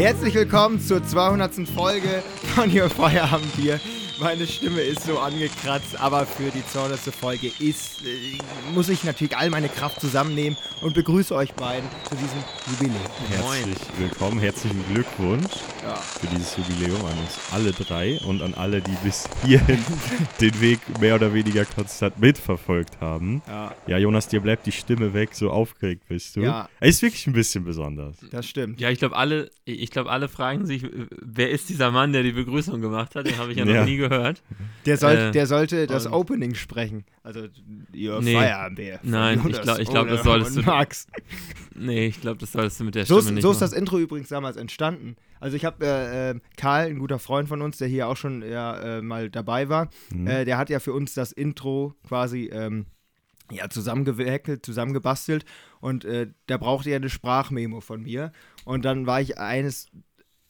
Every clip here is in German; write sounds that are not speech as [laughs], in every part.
Herzlich willkommen zur 200. Folge von Ihr Feierabendbier. Meine Stimme ist so angekratzt, aber für die 200. Folge ist, äh, muss ich natürlich all meine Kraft zusammennehmen und begrüße euch beiden zu diesem Jubiläum. Herzlich willkommen, herzlichen Glückwunsch Ja. für dieses Jubiläum an uns alle drei und an alle, die bis hierhin [laughs] den Weg mehr oder weniger konstant mitverfolgt haben. Ja, Ja, Jonas, dir bleibt die Stimme weg, so aufgeregt bist du. Ja. Ist wirklich ein bisschen besonders. das stimmt. Ja, ich glaube, alle, ich glaube, alle fragen sich, wer ist dieser Mann, der die Begrüßung gemacht hat? Den habe ich ja noch Ja. nie gehört. Der, soll, Äh, der sollte das Opening sprechen. Also Ihr Nee. Von Nein, ich Jonas glaub- ich glaub, das solltest du- Max. Nee, ich glaube, das solltest du mit der So, Stimme ist, nicht so ist das. Intro übrigens damals entstanden. Also ich habe äh, äh, Karl, ein guter Freund von uns, der hier auch schon ja, äh, mal dabei war, Mhm. äh, der hat ja für uns das Intro quasi ähm, ja, zusammengehäkelt, zusammengebastelt und äh, da brauchte er eine Sprachmemo von mir. Und dann war ich eines,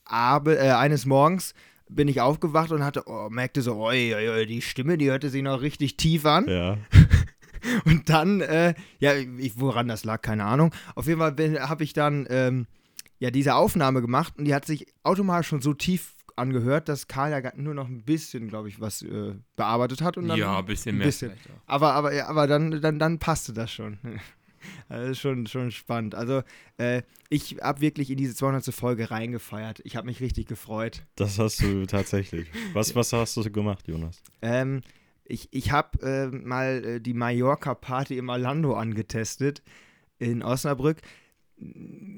Abe, äh, eines Morgens bin ich aufgewacht und hatte, oh, merkte so, oi, oi, oi, die Stimme, die hörte sich noch richtig tief an. Ja. [laughs] Und dann, äh, ja, ich, woran das lag, keine Ahnung. Auf jeden Fall habe ich dann ähm, ja diese Aufnahme gemacht und die hat sich automatisch schon so tief angehört, dass Karl ja nur noch ein bisschen, glaube ich, was äh, bearbeitet hat. Und dann, Ja, ein bisschen mehr. bisschen. vielleicht auch. Aber, aber, ja, aber dann, dann, dann passte das schon. [laughs] Das ist schon, schon spannend. Also, äh, ich habe wirklich in diese 200. Folge reingefeiert. Ich habe mich richtig gefreut. Das hast du [laughs] tatsächlich. Was, was hast du gemacht, Jonas? Ähm, ich ich habe äh, mal äh, die Mallorca-Party im Orlando angetestet in Osnabrück.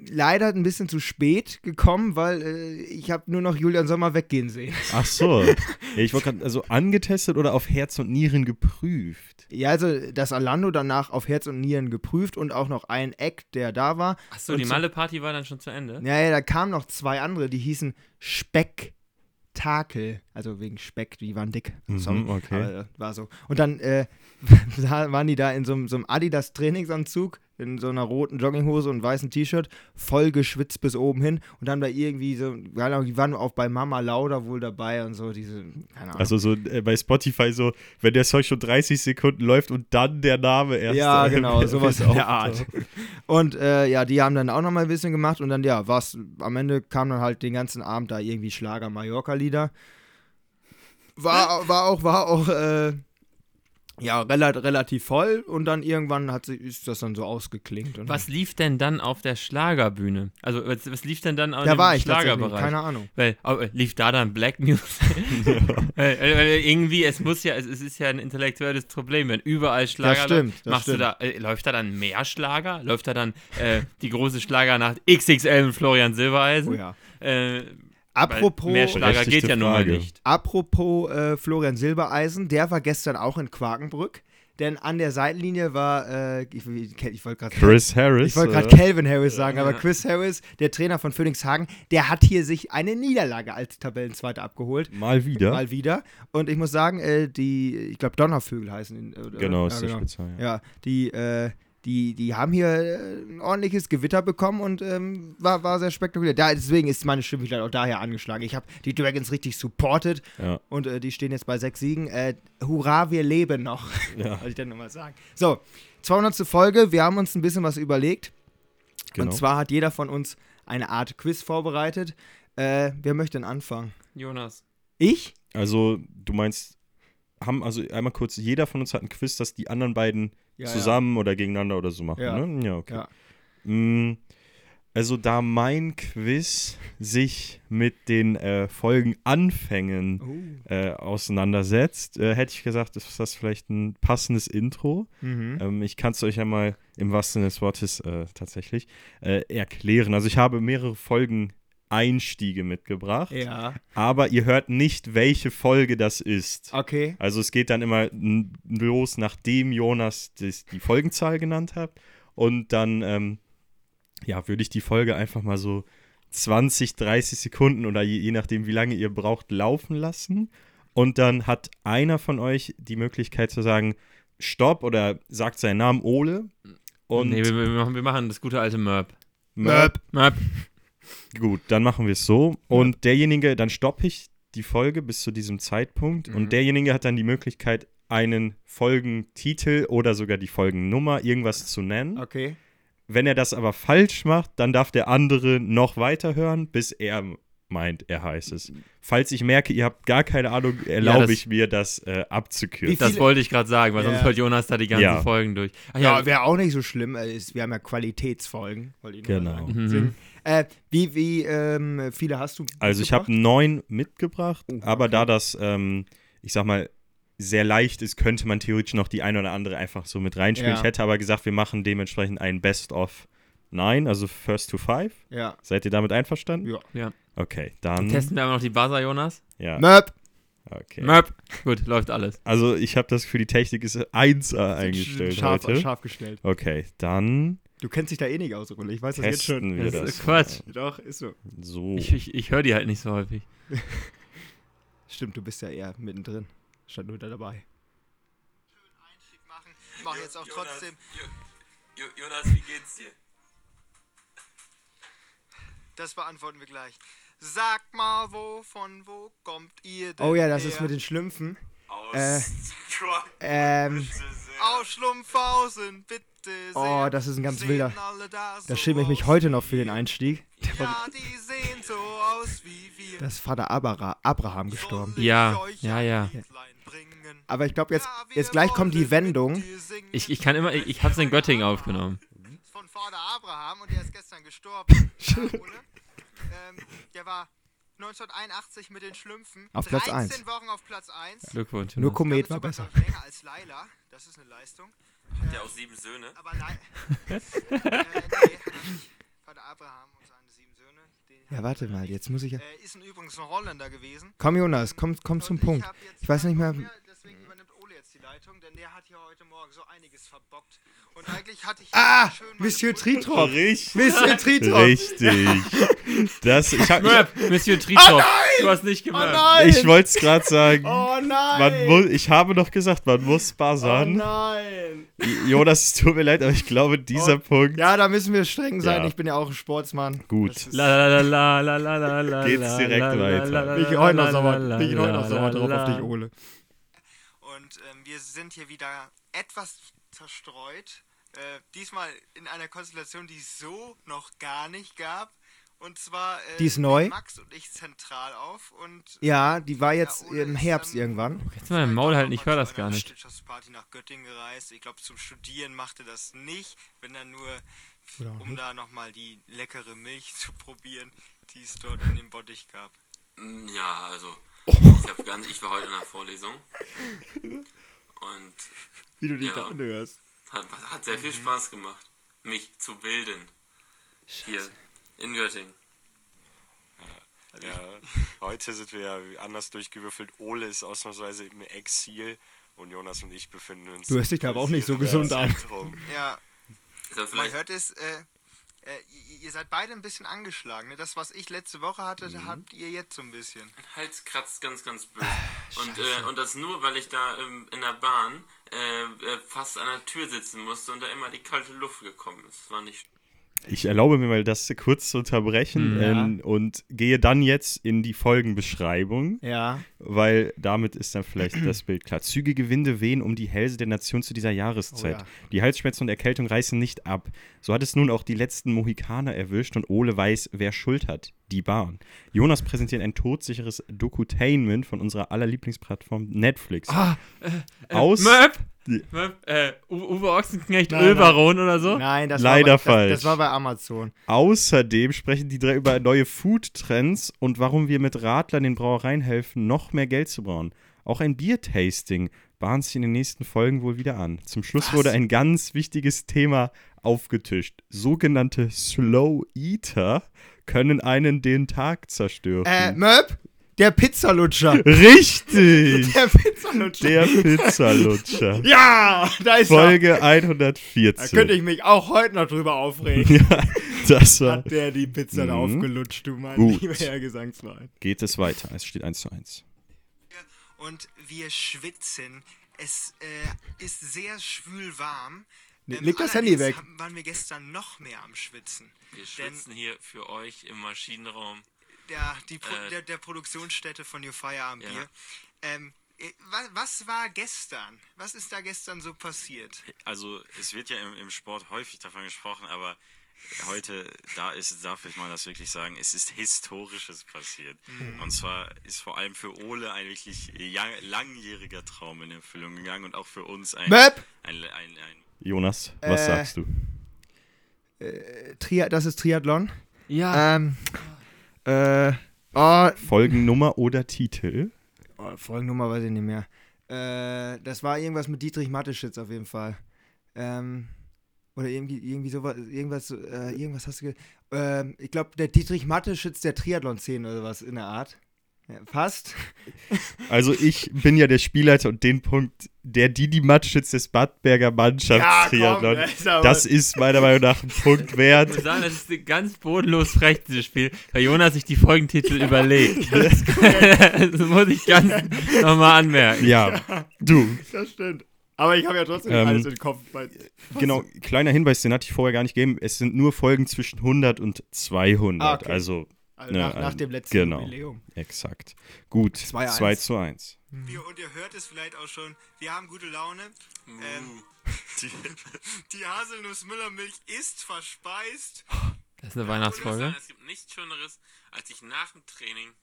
Leider ein bisschen zu spät gekommen, weil äh, ich habe nur noch Julian Sommer weggehen sehen. Ach so. [laughs] ich wollte gerade, also angetestet oder auf Herz und Nieren geprüft? Ja, also das Orlando danach auf Herz und Nieren geprüft und auch noch ein Eck, der da war. Achso, Und die so- Malle-Party war dann schon zu Ende? Ja, ja, da kamen noch zwei andere, die hießen Spektakel. Also wegen Speck, die waren dick. Mhm, Sorry, okay. aber, äh, war so. Und dann äh, [laughs] da waren die da in so, einem- so einem Adidas-Trainingsanzug, in so einer roten Jogginghose und weißen T-Shirt, voll geschwitzt bis oben hin. Und dann da irgendwie so, keine Ahnung, die waren auch bei Mama Lauda wohl dabei und so, diese, keine Ahnung. Also so äh, bei Spotify so, wenn der Song schon 30 Sekunden läuft und dann der Name erst. ja, äh, genau, [laughs] sowas in auftaucht. der Art. Und äh, ja, die haben dann auch noch mal ein bisschen gemacht und dann, ja, was, am Ende kam dann halt den ganzen Abend da irgendwie Schlager Mallorca-Lieder. War, war auch, war auch, äh, ja, rela- relativ voll und dann irgendwann hat sie, ist das dann so ausgeklingt. Und Was lief denn dann auf der Schlagerbühne? Also, was, was lief denn dann auf da dem war ich tatsächlich, Schlagerbereich? keine Ahnung. Weil, oh, äh, lief da dann Black Music? [laughs] [laughs] weil, weil, weil irgendwie, es muss ja, es, es ist ja ein intellektuelles Problem, wenn überall Schlager Das stimmt, läuft. das Machst stimmt. du da, äh, läuft da dann mehr Schlager? Läuft da dann äh, die große Schlagernacht XXL mit Florian Silbereisen? Oh ja. Äh, Apropos, weil mehr Schlager geht ja nun mal nicht. apropos äh, Florian Silbereisen, der war gestern auch in Quakenbrück. Denn an der Seitenlinie war, äh, ich, ich, ich wollte gerade Chris Harris. Ich wollte gerade äh, Calvin Harris sagen, aber. Chris Harris, der Trainer von Phoenixhagen, der hat hier sich eine Niederlage als Tabellenzweiter abgeholt. Mal wieder. Mal wieder. Und ich muss sagen, äh, die, ich glaube, Donnervögel heißen. ihn, Oder? genau, ja, ist der genau. Spitze. Ja. Ja, die, äh, die, die haben hier äh, ein ordentliches Gewitter bekommen und ähm, war, war sehr spektakulär. Da, deswegen ist meine Stimme vielleicht auch daher angeschlagen. Ich habe die Dragons richtig supported Ja. und äh, die stehen jetzt bei sechs Siegen. Äh, hurra, wir leben noch. [laughs] Ja, Wollte ich dann nochmal sagen. So, 200. Folge. Wir haben uns ein bisschen was überlegt. genau. Und zwar hat jeder von uns eine Art Quiz vorbereitet. Äh, wer möchte denn anfangen? Jonas. Ich? Also, du meinst, haben also einmal kurz, jeder von uns hat ein Quiz, das die anderen beiden Ja, zusammen oder gegeneinander oder so machen, Ja. ne? Ja, okay. Ja. Mm, Also, da mein Quiz sich mit den äh, Folgenanfängen Oh. äh, auseinandersetzt, äh, hätte ich gesagt, ist das vielleicht ein passendes Intro. Mhm. Ähm, ich kann es euch ja mal im wahrsten Sinne des Wortes äh, tatsächlich äh, erklären. Also, ich habe mehrere Folgen Einstiege mitgebracht, Ja. aber ihr hört nicht, welche Folge das ist. Okay. Also es geht dann immer los, nachdem Jonas das, die Folgenzahl genannt hat. Und dann, ähm, ja, würde ich die Folge einfach mal so 20, 30 Sekunden oder je, je nachdem, wie lange ihr braucht, laufen lassen. Und dann hat einer von euch die Möglichkeit zu sagen, Stopp oder sagt seinen Namen Ole. Und nee, wir, wir, machen, wir machen das gute alte Merp. Möp. Merp. Gut, dann machen wir es so. Und derjenige, dann stoppe ich die Folge bis zu diesem Zeitpunkt. Mhm. Und derjenige hat dann die Möglichkeit, einen Folgentitel oder sogar die Folgennummer irgendwas zu nennen. Okay. wenn er das aber falsch macht, dann darf der andere noch weiterhören, bis er meint, er heißt es. Falls ich merke, ihr habt gar keine Ahnung, erlaube das- ich mir, das äh, abzukürzen. Das wollte ich gerade sagen, weil Ja. sonst hört Jonas da die ganzen Ja. Folgen durch. Ach Ja, wäre auch nicht so schlimm. ist- Wir haben ja Qualitätsfolgen. wollte ich nur Genau. sagen. Mhm. Äh, wie wie ähm, viele hast du? Also ich habe neun mitgebracht, Oh, aber okay. da das, ähm, ich sag mal, sehr leicht ist, könnte man theoretisch noch die eine oder andere einfach so mit reinspielen. Ja. Ich hätte aber gesagt, wir machen dementsprechend ein Best of Nine, also First to Five. Ja. Seid ihr damit einverstanden? Ja. Ja. Okay, dann. Testen wir aber noch die Buzzer, Jonas. Ja, Möp. okay. Möp. Gut, läuft alles. Also ich habe das Gefühl, die Technik ist 1A eingestellt Scharf, heute. scharf gestellt. Okay, dann Du kennst dich da eh nicht aus, Rulle. Ich weiß das jetzt schon. wir Das das. ist Quatsch. Doch, ist so. So. Ich, ich, ich höre die halt nicht so häufig. [laughs] Stimmt, du bist ja eher mittendrin. Statt nur da dabei. Einstieg machen. Ich mache jetzt auch trotzdem. Jonas, wie geht's dir? Das beantworten wir gleich. Sag mal, wo, von wo kommt ihr denn Oh ja, das her? ist mit den Schlümpfen. Aus Äh, Ähm, Aus Schlumpfhausen, bitte. Oh, das ist ein ganz wilder- da da so schäme ich mich heute noch für den? Einstieg. Ja, die sehen so aus wie wir. Da ist Vater Abra Abraham gestorben. Ja, ja, ja. Aber ich glaube, jetzt, jetzt gleich kommt die Wendung. Ich, ich kann immer, ich, ich hab's in Göttingen aufgenommen. Von Vater Abraham und der ist gestern gestorben. [laughs] ja, ähm, der war 1981 mit den Schlümpfen. Auf Platz 13 eins. Wochen auf Platz 1. Glückwunsch. Nur. Komet war besser. ich, Länger als Laila. Das ist eine Leistung. Der auch sieben Söhne. Aber nein. [laughs] äh, nee, hat er. Vater Abraham und seine sieben Söhne. Ja, hat warte mal, jetzt muss ich ja. Äh, ist ein, übrigens ein Holländer gewesen. Komm, Jonas, komm, komm zum Punkt. jetzt Ich weiß nicht keinen mehr. Bock Deswegen übernimmt Ole jetzt die Leitung, denn der hat hier heute Morgen so einiges verbockt. Und eigentlich hatte ich Ah, Monsieur Tritrop. Richtig. Monsieur Tritrop. Richtig. Das, ich hab, Möp, Monsieur Tritrop. Du hast nicht Oh gemerkt. nein! ich wollte es gerade sagen. Oh nein! Man mu ich habe noch gesagt, man muss oh buzzern. nein! Jonas, es tut mir leid, aber ich glaube, dieser Oh. Punkt. Ja, da müssen wir streng sein. Ja. Ich bin ja auch ein Sportsmann. Gut. La la la la la la la Geht's direkt la la weiter. la la Bin ich heute noch la sauer, drauf la auf dich, Ole. Wir sind hier wieder etwas zerstreut. Äh, diesmal in einer Konstellation, die es so noch gar nicht gab. Und zwar äh, Die ist neu? Max und ich zentral auf. Und Ja, die war jetzt Ja, im Herbst dann- irgendwann. Jetzt mal im Maul halten, ich höre das gar nicht. Wirtschaftsparty nach Göttingen gereist. Ich glaube, zum Studieren machte das nicht, wenn dann nur, Oder um nicht. da nochmal die leckere Milch [laughs] zu probieren, die es dort in dem Bottich gab. Mm, Ja, also Oh. ich, hab ganz, ich war heute in der Vorlesung [laughs] und Wie du dich Ja. da anhörst. hat, hat sehr viel Spaß gemacht, mich zu bilden. Hier in Göttingen. Ja, heute sind wir ja anders durchgewürfelt. Ole ist ausnahmsweise im Exil und Jonas und ich befinden uns. Du hörst dich da aber auch nicht so gesund an. Ja, man hört es, äh, äh, ihr, seid beide ein bisschen angeschlagen. Ne? Das, was ich letzte Woche hatte, Mhm. habt ihr jetzt so ein bisschen. Hals kratzt ganz, ganz böse. Und, äh, und das nur, weil ich da ähm, in der Bahn äh, äh, fast an der Tür sitzen musste und da immer die kalte Luft gekommen ist. Das war nicht Ich erlaube mir mal, das kurz zu unterbrechen Mhm. Ja. ähm, und gehe dann jetzt in die Folgenbeschreibung, Ja. weil damit ist dann vielleicht das Bild klar. Zügige Winde wehen um die Hälse der Nation zu dieser Jahreszeit. Oh ja. Die Halsschmerzen und Erkältung reißen nicht ab. So hat es nun auch die letzten Mohikaner erwischt und Ole weiß, wer Schuld hat. Die Bahn. Jonas präsentiert ein todsicheres Dokutainment von unserer aller Lieblingsplattform Netflix. Ah, Aus. Möp. Die- Möp. Äh, U- Uwe Ochsenknecht, Ölbaron oder so? nein, das Leider war bei, falsch. Das, das war bei Amazon. Außerdem sprechen die drei über neue Food-Trends und warum wir mit Radlern den Brauereien helfen, noch mehr Geld zu brauen. Auch ein Bier-Tasting bahnt sich in den nächsten Folgen wohl wieder an. Zum Schluss wurde ein ganz wichtiges Thema aufgetischt. Sogenannte Slow Eater können einen den Tag zerstören. Äh, Möb? Der Pizzalutscher. Richtig! [laughs] Der Pizzalutscher. Der Pizzalutscher. [laughs] ja, da ist Folge er. Da 114. könnte ich mich auch heute noch drüber aufregen. [laughs] ja, das war. Hat der die Pizza da Mhm. aufgelutscht, du mein Gut. lieber Herr Gesangsverein. Geht es weiter? Es steht 1 zu 1. Und wir schwitzen. Es äh, ist sehr schwül warm. Nee, leg das Handy weg. haben- waren wir gestern noch mehr am Schwitzen. Wir Denn schwitzen hier für euch im Maschinenraum. der, die Pro Äh, der, der Produktionsstätte von New Fire am ja. Bier. Ähm, was, was war gestern? Was ist da gestern so passiert? Also es wird ja im, im Sport häufig davon gesprochen, aber heute, da ist, darf ich mal das wirklich sagen, es ist Historisches passiert. Und zwar ist vor allem für Ole ein wirklich langjähriger Traum in Erfüllung gegangen und auch für uns ein, Möp! ein, ein, ein Jonas, was Äh, sagst du? Tri das ist Triathlon. Ja. Ähm, äh, oh, Folgennummer oder Titel? oh, Folgennummer weiß ich nicht mehr. Äh, das war irgendwas mit Dietrich Matteschitz auf jeden Fall. Ähm, oder irgendwie, irgendwie sowas, irgendwas, äh, irgendwas hast du ge ähm, Ich glaube, der Dietrich Matteschitz der Triathlon-Szene oder was in der Art. Ja, fast. Also ich bin ja der Spielleiter und den Punkt, der Didi Matschitz des Badberger Mannschaftstriathlon, das ist aber- das ist meiner Meinung nach ein Punkt Ich wert. muss sagen, das ist ganz bodenlos frech, dieses Spiel, weil Jonas sich die Folgentitel überlegt. [laughs] das muss ich ganz nochmal anmerken. Ja, du, Das stimmt. Aber ich habe ja trotzdem Ähm, alles im Kopf. Weil, genau, kleiner Hinweis, den hatte ich vorher gar nicht gegeben. Es sind nur Folgen zwischen 100 und 200. Ah, okay. Also also Ja, nach, nach ähm, dem letzten genau. Jubiläum. exakt. Gut, 2-1. 2 zu 1. Wir, und ihr hört es vielleicht auch schon, wir haben gute Laune. Ähm, [laughs] die, die Haselnuss-Müllermilch ist verspeist. Das ist eine Ich Weihnachtsfolge. Es gibt nichts Schöneres, als sich nach dem Training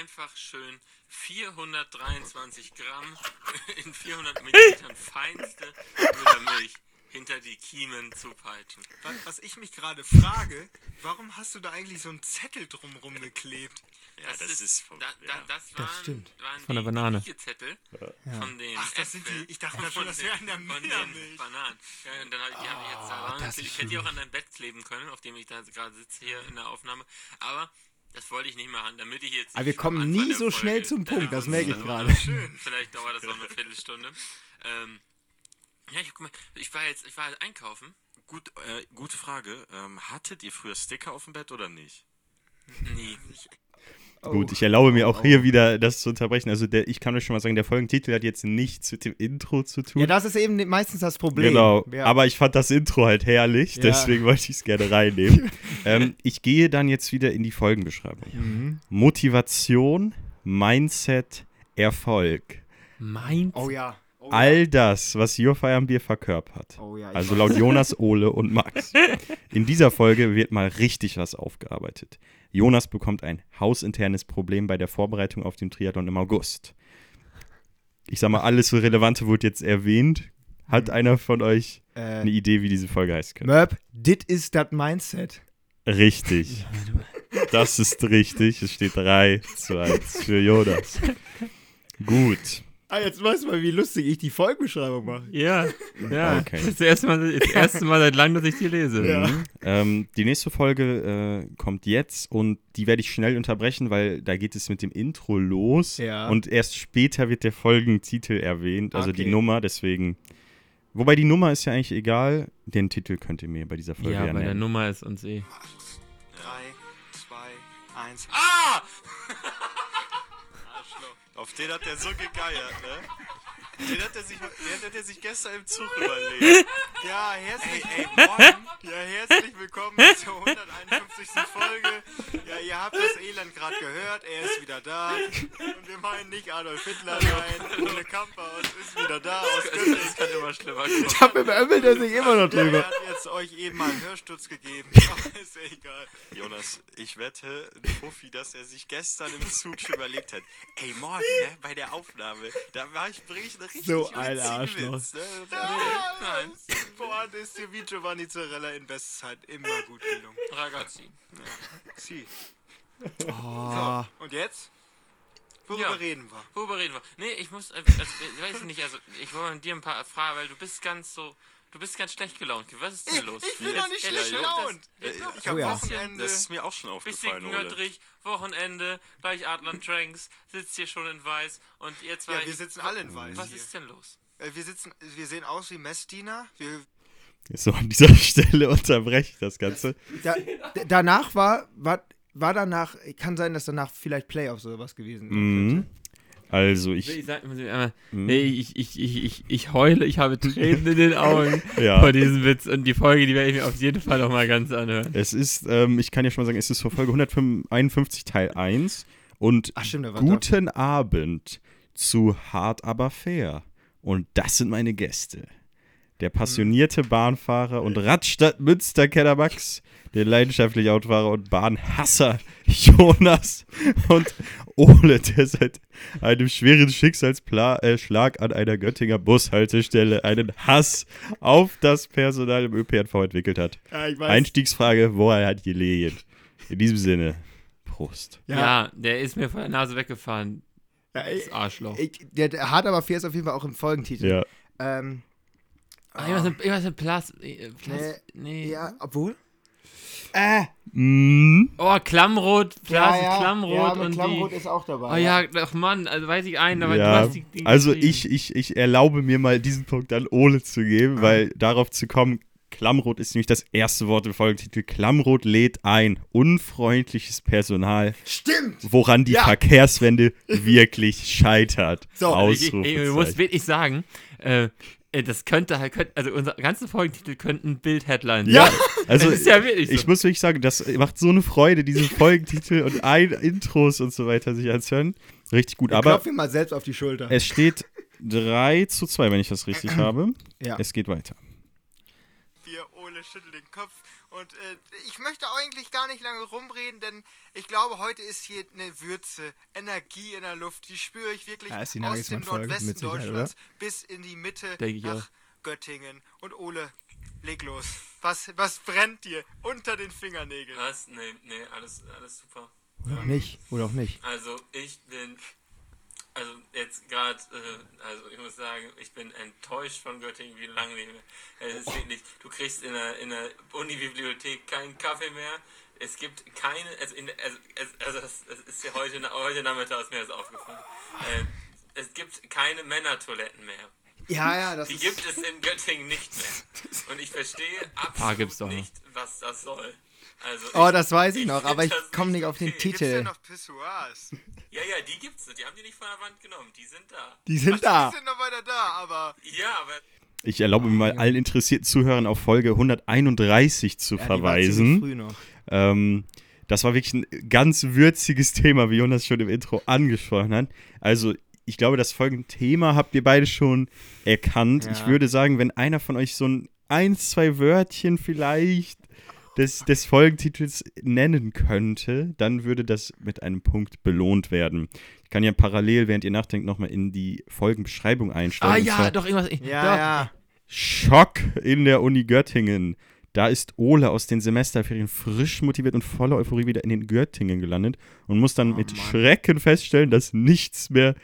einfach schön 423 Gramm [laughs] in 400 Millilitern feinste Müllermilch hinter die Kiemen zu peitschen. Was, was ich mich gerade frage, warum hast du da eigentlich so einen Zettel drumrum geklebt? Ja, das ist vom- da, da, ja. das waren, stimmt. waren Von der Banane. Zettel von den Ach, das sind Äpfeln die- ich dachte schon, das wären der Müllermilch. Bananen. Ja, und dann hab, die habe ich jetzt da dran. Ah, das ist Ich hätte die auch an dein Bett kleben können, auf dem ich da gerade sitze hier in der Aufnahme. Aber das wollte ich nicht machen, damit ich jetzt. Aber wir kommen nie so Folge- schnell zum Ja, Punkt, das merke ich ist gerade. wunderschön. Vielleicht dauert das auch eine Viertelstunde. Ähm, ja, ich, guck mal, ich war jetzt, ich war halt einkaufen. Gut, äh, gute Frage. Ähm, hattet ihr früher Sticker auf dem Bett oder nicht? Nie. [laughs] Gut, ich erlaube mir auch hier wieder das zu unterbrechen. Also der, ich kann euch schon mal sagen, der Folgentitel hat jetzt nichts mit dem Intro zu tun. Ja, das ist eben meistens das Problem. Genau, Ja. aber ich fand das Intro halt herrlich, Ja. deswegen wollte ich es gerne reinnehmen. [laughs] ähm, ich gehe dann jetzt wieder in die Folgenbeschreibung. Mhm. Motivation, Mindset, Erfolg. Meint? Oh ja. Oh, All das, was Your Feierabendbier verkörpert. oh ja. Also laut Jonas, Ole und Max. In dieser Folge wird mal richtig was aufgearbeitet. Jonas bekommt ein hausinternes Problem bei der Vorbereitung auf den Triathlon im August. Ich sag mal, alles so Relevante wurde jetzt erwähnt. Hat einer von euch äh, eine Idee, wie diese Folge heißen könnte? Merp, dit is dat Mindset. Richtig. Das ist richtig. Es steht 3 zu 1 für Jonas. Gut. Ah, jetzt weißt du mal, wie lustig ich die Folgenbeschreibung mache. Ja, [laughs] ja. Okay. Das ist das erste Mal, das erste Mal seit langem, dass ich die lese. Mhm. Ähm, die nächste Folge äh, kommt jetzt und die werde ich schnell unterbrechen, weil da geht es mit dem Intro los Ja. und erst später wird der Folgentitel erwähnt, also die Okay. Nummer, deswegen. Wobei die Nummer ist ja eigentlich egal, den Titel könnt ihr mir bei dieser Folge Ja, ja, bei der nennen. Nummer ist uns eh. 3, 2, 1. Ah! [laughs] Auf den hat der so gegeiert, ne? Den hat er sich, den hat er sich gestern im Zug überlegt. Ja, herzlich, Ey, ey, morgen, ja, herzlich willkommen zur 151. Folge. Ja, ihr habt das Elend gerade gehört, er ist wieder da. Und wir meinen nicht Adolf Hitler, nein, Ole Kamper ist wieder da aus Göttingen. Das kann immer schlimmer kommen. Da beömmelt er sich immer noch drüber. hat jetzt euch eben mal einen Hörsturz gegeben. Aber ist ja egal. Jonas, ich wette, Fuffi, dass er sich gestern im Zug schon überlegt hat. Ey, morgen, ne, bei der Aufnahme, da war ich, bring ich eine richtig So ein Arschloch. Ne? Nein. Boah, das ist dir wie Giovanni Zarella in Bestzeit immer gut gelungen. Ragazzi. Sie. Oh. Und jetzt? Worüber Ja. reden wir? Worüber reden wir? Nee, ich muss, äh, also, ich weiß nicht, also ich wollte mit dir ein paar fragen, weil du bist ganz so, du bist ganz schlecht gelaunt. Was ist denn los? ich bin doch nicht Jetzt- schlecht jetzt- gelaunt. das- Ich Oh ja. Wochenende. Das ist mir auch schon Bisschen aufgefallen, Ole. knöttrig, Wochenende, gleich Adler Tranks, sitzt hier schon in weiß und ihr zwei. Ja, wir sitzen alle in weiß Was hier. ist denn los? Äh, Wir sitzen, wir sehen aus wie Messdiener. Wir, So, an dieser [laughs] Stelle unterbreche ich das Ganze. Da, danach war, war, war danach, kann sein, dass danach vielleicht Playoffs oder was gewesen Mhm. Also Ich ich, sag muss ich nee, ich, ich, ich, ich, ich heule, ich habe Tränen in den Augen [laughs] Ja. vor diesem Witz und die Folge, die werde ich mir auf jeden Fall noch mal ganz anhören. es ist, ähm, ich kann ja schon mal sagen, es ist zur Folge 151 Teil 1 und Ach stimmt, Guten Abend zu hart, aber fair. Und das sind meine Gäste. Der passionierte Bahnfahrer und Radstadt-Münster-Kenner Max, der leidenschaftliche Autofahrer und Bahnhasser Jonas und Ole, der seit einem schweren Schicksalsschlag an einer Göttinger Bushaltestelle einen Hass auf das Personal im ÖPNV entwickelt hat. Ja, ich weiß. Einstiegsfrage, woher hat gelegen? In diesem Sinne, Prost. Ja. der ist mir von der Nase weggefahren. Ja, Das Arschloch. ich, der, der hart aber fair ist auf jeden Fall auch im Folgentitel. Ja. Ähm, Ah, irgendwas mit, irgendwas mit Plas, äh, Plas, nee. ja, obwohl? Äh, Mm, Oh, Klammrot, Plas, ja, ja, Klammrot ja, und Klammrot die. ist auch dabei. Oh ja, ach Mann, also weiß ich einen, aber ja. du hast die, die Also ich, ich, ich erlaube mir mal diesen Punkt an Ole zu geben, weil darauf zu kommen, Klammrot ist nämlich das erste Wort im Folgentitel. Klammrot lädt ein. Unfreundliches Personal, Stimmt! woran die Ja. Verkehrswende wirklich scheitert. So, ich, ich, ich muss wirklich sagen, äh, das könnte halt, könnte, also unser ganzen Folgentitel könnten Bild-Headline sein. Ja, [laughs] also Das ist ja wirklich so. ich muss wirklich sagen, das macht so eine Freude, diese [laughs] Folgentitel und ein Intros und so weiter sich anzuhören. Richtig gut, aber Klopf ihm mal selbst auf die Schulter. es steht 3 zu 2, wenn ich das richtig [clears throat] habe. ja. Es geht weiter. Wir, Ole, schüttelt den Kopf. Und äh, ich möchte eigentlich gar nicht lange rumreden, denn ich glaube, heute ist hier eine Würze, Energie in der Luft. Die spüre ich wirklich Ja, aus dem Nordwesten Sicherheit, Deutschlands bis in die Mitte nach auch. Göttingen. Und Ole, leg los. Was, was brennt dir unter den Fingernägeln? Was? Nee, nee, alles, alles super. Oder auch nicht. Oder auch nicht. Also ich bin, also jetzt gerade, äh, also ich muss sagen, ich bin enttäuscht von Göttingen wie lange nicht mehr. Es ist wirklich, du kriegst in der, in der Uni-Bibliothek keinen Kaffee mehr. Es gibt keine, also, in, der- also, es- also das, das ist ja heute, heute Nachmittag ist mir das aufgefallen. Äh, es gibt keine Männertoiletten mehr. Ja, ja, das Die ist. gibt es in Göttingen nicht mehr. Und ich verstehe [laughs] Ah, gibt's absolut doch noch. nicht, was das soll. Also Oh, das weiß ich noch, find aber ich komme nicht auf den okay. Gibt's denn Titel. noch Pissoirs? Ja, ja, die gibt's. Die haben die nicht von der Wand genommen. Die sind da. Die sind [laughs] Die da. sind noch weiter da, aber Ja, aber Ich erlaube mir mal allen interessierten Zuhörern auf Folge 131 zu Ja, die verweisen. früh noch. Ähm, das war wirklich ein ganz würziges Thema, wie Jonas schon im Intro angesprochen hat. Also, ich glaube, das folgende Thema habt ihr beide schon erkannt. Ja. Ich würde sagen, wenn einer von euch so ein ein, zwei Wörtchen vielleicht des, des Folgentitels nennen könnte, dann würde das mit einem Punkt belohnt werden. Ich kann ja parallel, während ihr nachdenkt, nochmal in die Folgenbeschreibung einsteigen. Ah ja, doch, irgendwas. Ja, doch. ja. Schock in der Uni Göttingen. Da ist Ole aus den Semesterferien frisch motiviert und voller Euphorie wieder in den Göttingen gelandet und muss dann mit Schrecken feststellen, dass nichts mehr,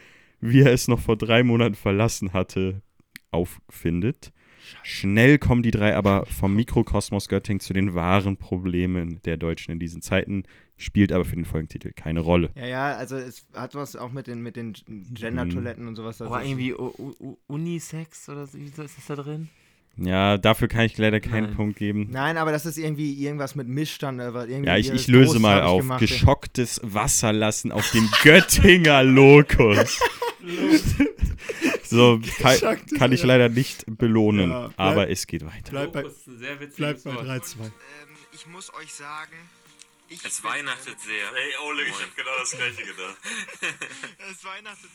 wie er es noch vor drei Monaten verlassen hatte, auffindet. Schnell kommen die drei aber vom Mikrokosmos Göttingen zu den wahren Problemen der Deutschen in diesen Zeiten, spielt aber für den Folgentitel keine Rolle. Ja, ja, also es hat was auch mit den, mit den Gender-Toiletten und sowas. ist- irgendwie U U U Unisex oder so, ist das da drin? Ja, dafür kann ich leider keinen Nein. Punkt geben. Nein, aber das ist irgendwie irgendwas mit irgendwie Ja, ich, ich löse Toasts mal auf. gemacht. Geschocktes Wasserlassen auf dem Göttinger Lokus. [laughs] [laughs] [laughs] so, [laughs] kann, kann ich leider nicht belohnen. Ja, bleib- aber es geht weiter. Bleib bei, bleib bei Wort. 3-2. ähm, ich muss euch sagen, ich es weihnachtet sehr. Ey, Ole, ich hab genau das gleiche gedacht. [laughs] Es weihnachtet,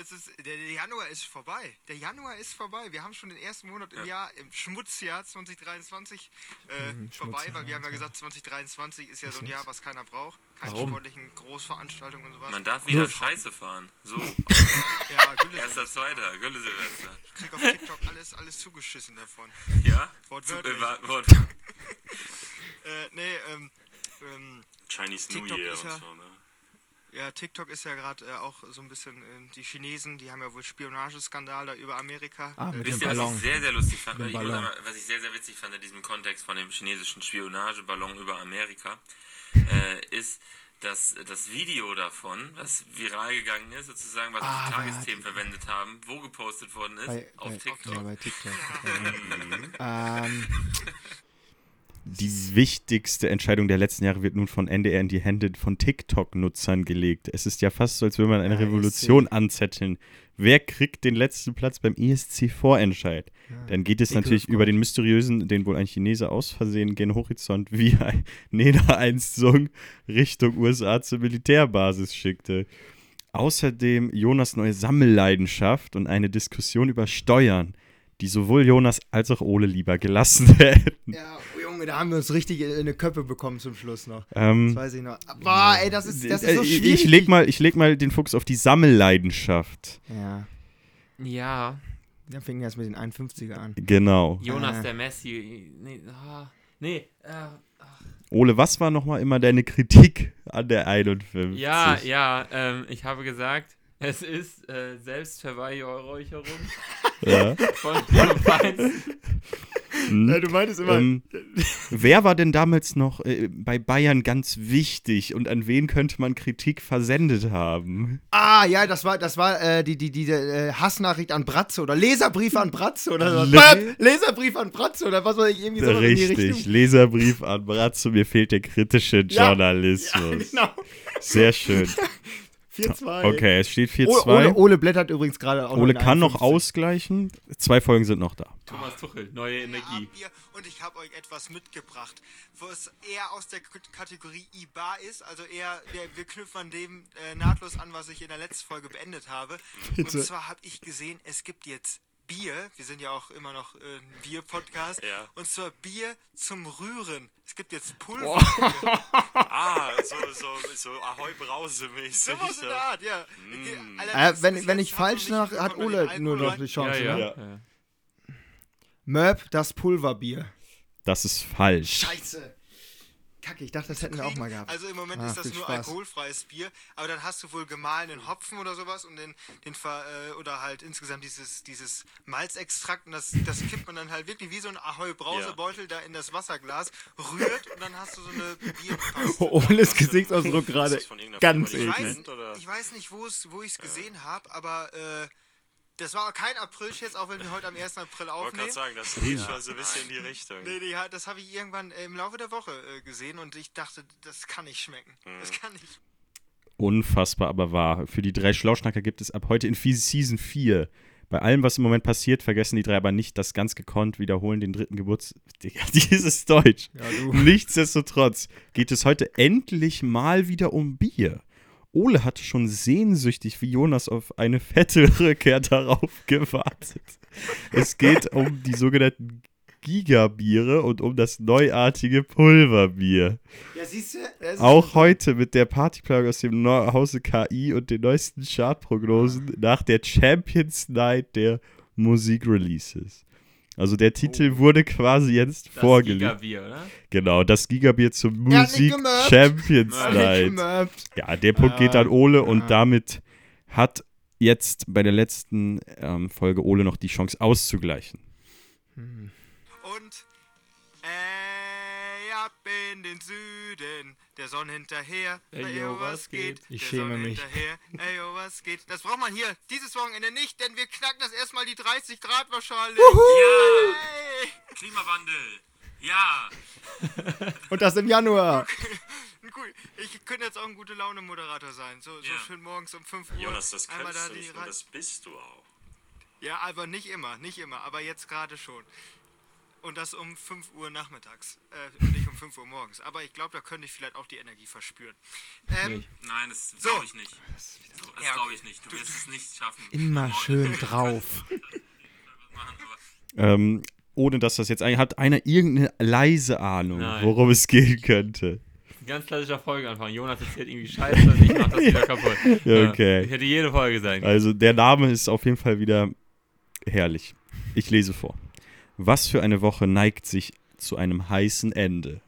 es ist, der, Januar ist vorbei. Der Januar ist vorbei. Wir haben schon den ersten Monat im Jahr, im Schmutzjahr 2023 äh, Mhm, vorbei, weil wir haben ja gesagt, 2023 ist ja so ein Jahr, was keiner braucht. Keine Warum? sportlichen Großveranstaltungen und sowas. Man darf wieder Scheiße fahren. So, [laughs] ja, Gülle, erster, zweiter, Gülle Silvester. ich krieg auf TikTok alles, alles zugeschissen davon. Ja? Wortwörtlich. Zu- äh, [laughs] Wort. Äh, nee, ähm, ähm, Chinese New TikTok Year ist und ja- so, ne? ja, TikTok ist ja gerade äh, auch so ein bisschen, äh, die Chinesen, die haben ja wohl Spionageskandal da über Amerika. Ah, mit äh, dem Wisst ihr, was Ballon. ich sehr, sehr lustig fand? Ich muss was ich sehr, sehr witzig fand in diesem Kontext von dem chinesischen Spionageballon über Amerika, äh, ist, dass das Video davon, was viral gegangen ist, sozusagen, was Ah, die Tagesthemen verwendet haben, wo gepostet worden ist? Bei, auf bei, TikTok. Ja, bei TikTok. [laughs] ähm, [laughs] [laughs] Die wichtigste Entscheidung der letzten Jahre wird nun von NDR in die Hände von TikTok-Nutzern gelegt. Es ist ja fast so, als würde man eine Ja, Revolution anzetteln. Wer kriegt den letzten Platz beim ISC-Vorentscheid? Dann geht es natürlich über den mysteriösen, den wohl ein Chinese aus Versehen gen Horizont wie ein [laughs] Nena einst Song Richtung USA zur Militärbasis schickte. außerdem Jonas neue Sammelleidenschaft und eine Diskussion über Steuern, die sowohl Jonas als auch Ole lieber gelassen [laughs] hätten. Ja, Junge, da haben wir uns richtig in eine Köppe bekommen zum Schluss noch. Ähm, Das weiß ich noch. Boah, ey, das ist, das ist so schwierig. ich, leg mal, ich leg mal den Fokus auf die Sammelleidenschaft. Ja, Ja, dann fing das mit den 51er an. Genau. Jonas Ah. der Messi. Nee, ah, nee äh, Ole, was war nochmal immer deine Kritik an der 51? ja, ja, ähm, ich habe gesagt, es ist äh, Selbstverweihräucherung ja. von. Hm. du meintest Ähm, [laughs] wer war denn damals noch äh, bei Bayern ganz wichtig und an wen könnte man Kritik versendet haben? Ah, ja, das war, das war äh, die, die, diese äh, Hassnachricht an Bratze oder Leserbrief an Bratze oder so. Le- Leserbrief an Bratze oder was weiß ich, irgendwie so in die Richtig. Leserbrief an Bratzo, mir fehlt der kritische Ja. Journalismus. [laughs] Genau. Sehr schön. [laughs] 4-2. Okay, es steht Ole, 4-2. Ole, Ole, Ole blättert übrigens gerade auch noch in kann noch 51. ausgleichen. Zwei Folgen sind noch da. Thomas Tuchel, neue Energie. Und ich habe euch etwas mitgebracht, wo es eher aus der K Kategorie IBA ist, also eher, wir, wir knüpfen an dem äh, nahtlos an, was ich in der letzten Folge beendet habe. Bitte. Und zwar habe ich gesehen, es gibt jetzt Bier, wir sind ja auch immer noch äh, ein Bier-Podcast, Ja. und zwar Bier zum Rühren. Es gibt jetzt Pulver. [laughs] Ah, so, so, so Ahoi Brause-mäßig. Sowas in der Art, ja. Mm. Äh, wenn, wenn ich falsch nach, hat Ole nur noch die Ja, Chance. ja. ne? ja. Möb, das Pulverbier. Das ist falsch. Scheiße. Kacke, ich dachte, das hätten wir auch mal gehabt. Also im Moment Ah, ist das nur Spaß. alkoholfreies Bier, aber dann hast du wohl gemahlenen Hopfen oder sowas und den, den Ver, äh, oder halt insgesamt dieses, dieses Malzextrakt und das, das kippt man dann halt wirklich wie so ein Ahoi Brausebeutel da in das Wasserglas, rührt und dann hast du so eine Bierpaste. [laughs] Oles Gesichtsausdruck gerade ganz eklig. ich weiß, nicht, wo ich es gesehen habe, aber äh, das war kein April-Scherz, auch wenn wir heute am 1. April Ich wollte aufnehmen. gerade sagen, das geht schon so ein bisschen in die Richtung. Nee, nee, das habe ich irgendwann äh, im Laufe der Woche äh, gesehen und ich dachte, das kann nicht schmecken. Das kann nicht. Unfassbar, aber wahr. Für die drei Schlauschnacker gibt es ab heute in Season 4. Bei allem, was im Moment passiert, vergessen die drei aber nicht das ganz gekonnt wiederholen, den dritten Geburts... [laughs] Digga, [laughs] dieses Deutsch. Ja. Nichtsdestotrotz geht es heute endlich mal wieder um Bier. Ole hatte schon sehnsüchtig wie Jonas auf eine fette [laughs] Rückkehr darauf gewartet. Es geht um die sogenannten Gigabiere und um das neuartige Pulverbier. Ja, siehst du? Auch heute mit der Partyplug aus dem Neu- Hause KI und den neuesten Chartprognosen nach der Champions Night der Musikreleases. Also der Titel wurde quasi jetzt Das vorgelegt. Gigabier, oder? Genau, das Gigabier zur Musik. Champions Night. Ja, der Punkt geht an Ole und damit hat jetzt bei der letzten ähm, Folge Ole noch die Chance auszugleichen. Und ey, ab in den Süden, der Sonne hinterher. Ey, Ey, yo, was geht? Ich der schäme Sonne mich. Hinterher. Ey, yo, was geht? Das braucht man hier dieses Wochenende nicht, denn wir knacken das erstmal die 30 Grad wahrscheinlich. Ja, Hey. Klimawandel. Ja. [laughs] Und das im Januar. [laughs] Ich könnte jetzt auch ein gute Laune Moderator sein. So, so Ja. schön morgens um 5 Uhr. Jonas, das kannst da du nicht und das bist du auch. Ja, aber nicht immer, nicht immer, aber jetzt gerade schon. Und das um 5 Uhr nachmittags, äh, und nicht um 5 Uhr morgens. Aber ich glaube, da könnte ich vielleicht auch die Energie verspüren. Ähm. Nein, das So. glaube ich nicht. Das Ja, glaube ich nicht. Du wirst es nicht schaffen. Immer Morgen schön drauf. [laughs] Ähm, ohne dass das jetzt ein, hat einer irgendeine leise Ahnung, Nein. worum es gehen könnte. Ganz klassischer Folgeanfang. Jonas erzählt irgendwie Scheiße und ich mach das wieder kaputt. [laughs] Ja, okay. Ich hätte jede Folge sein können. Also der Name ist auf jeden Fall wieder herrlich. Ich lese vor. Was für eine Woche neigt sich zu einem heißen Ende.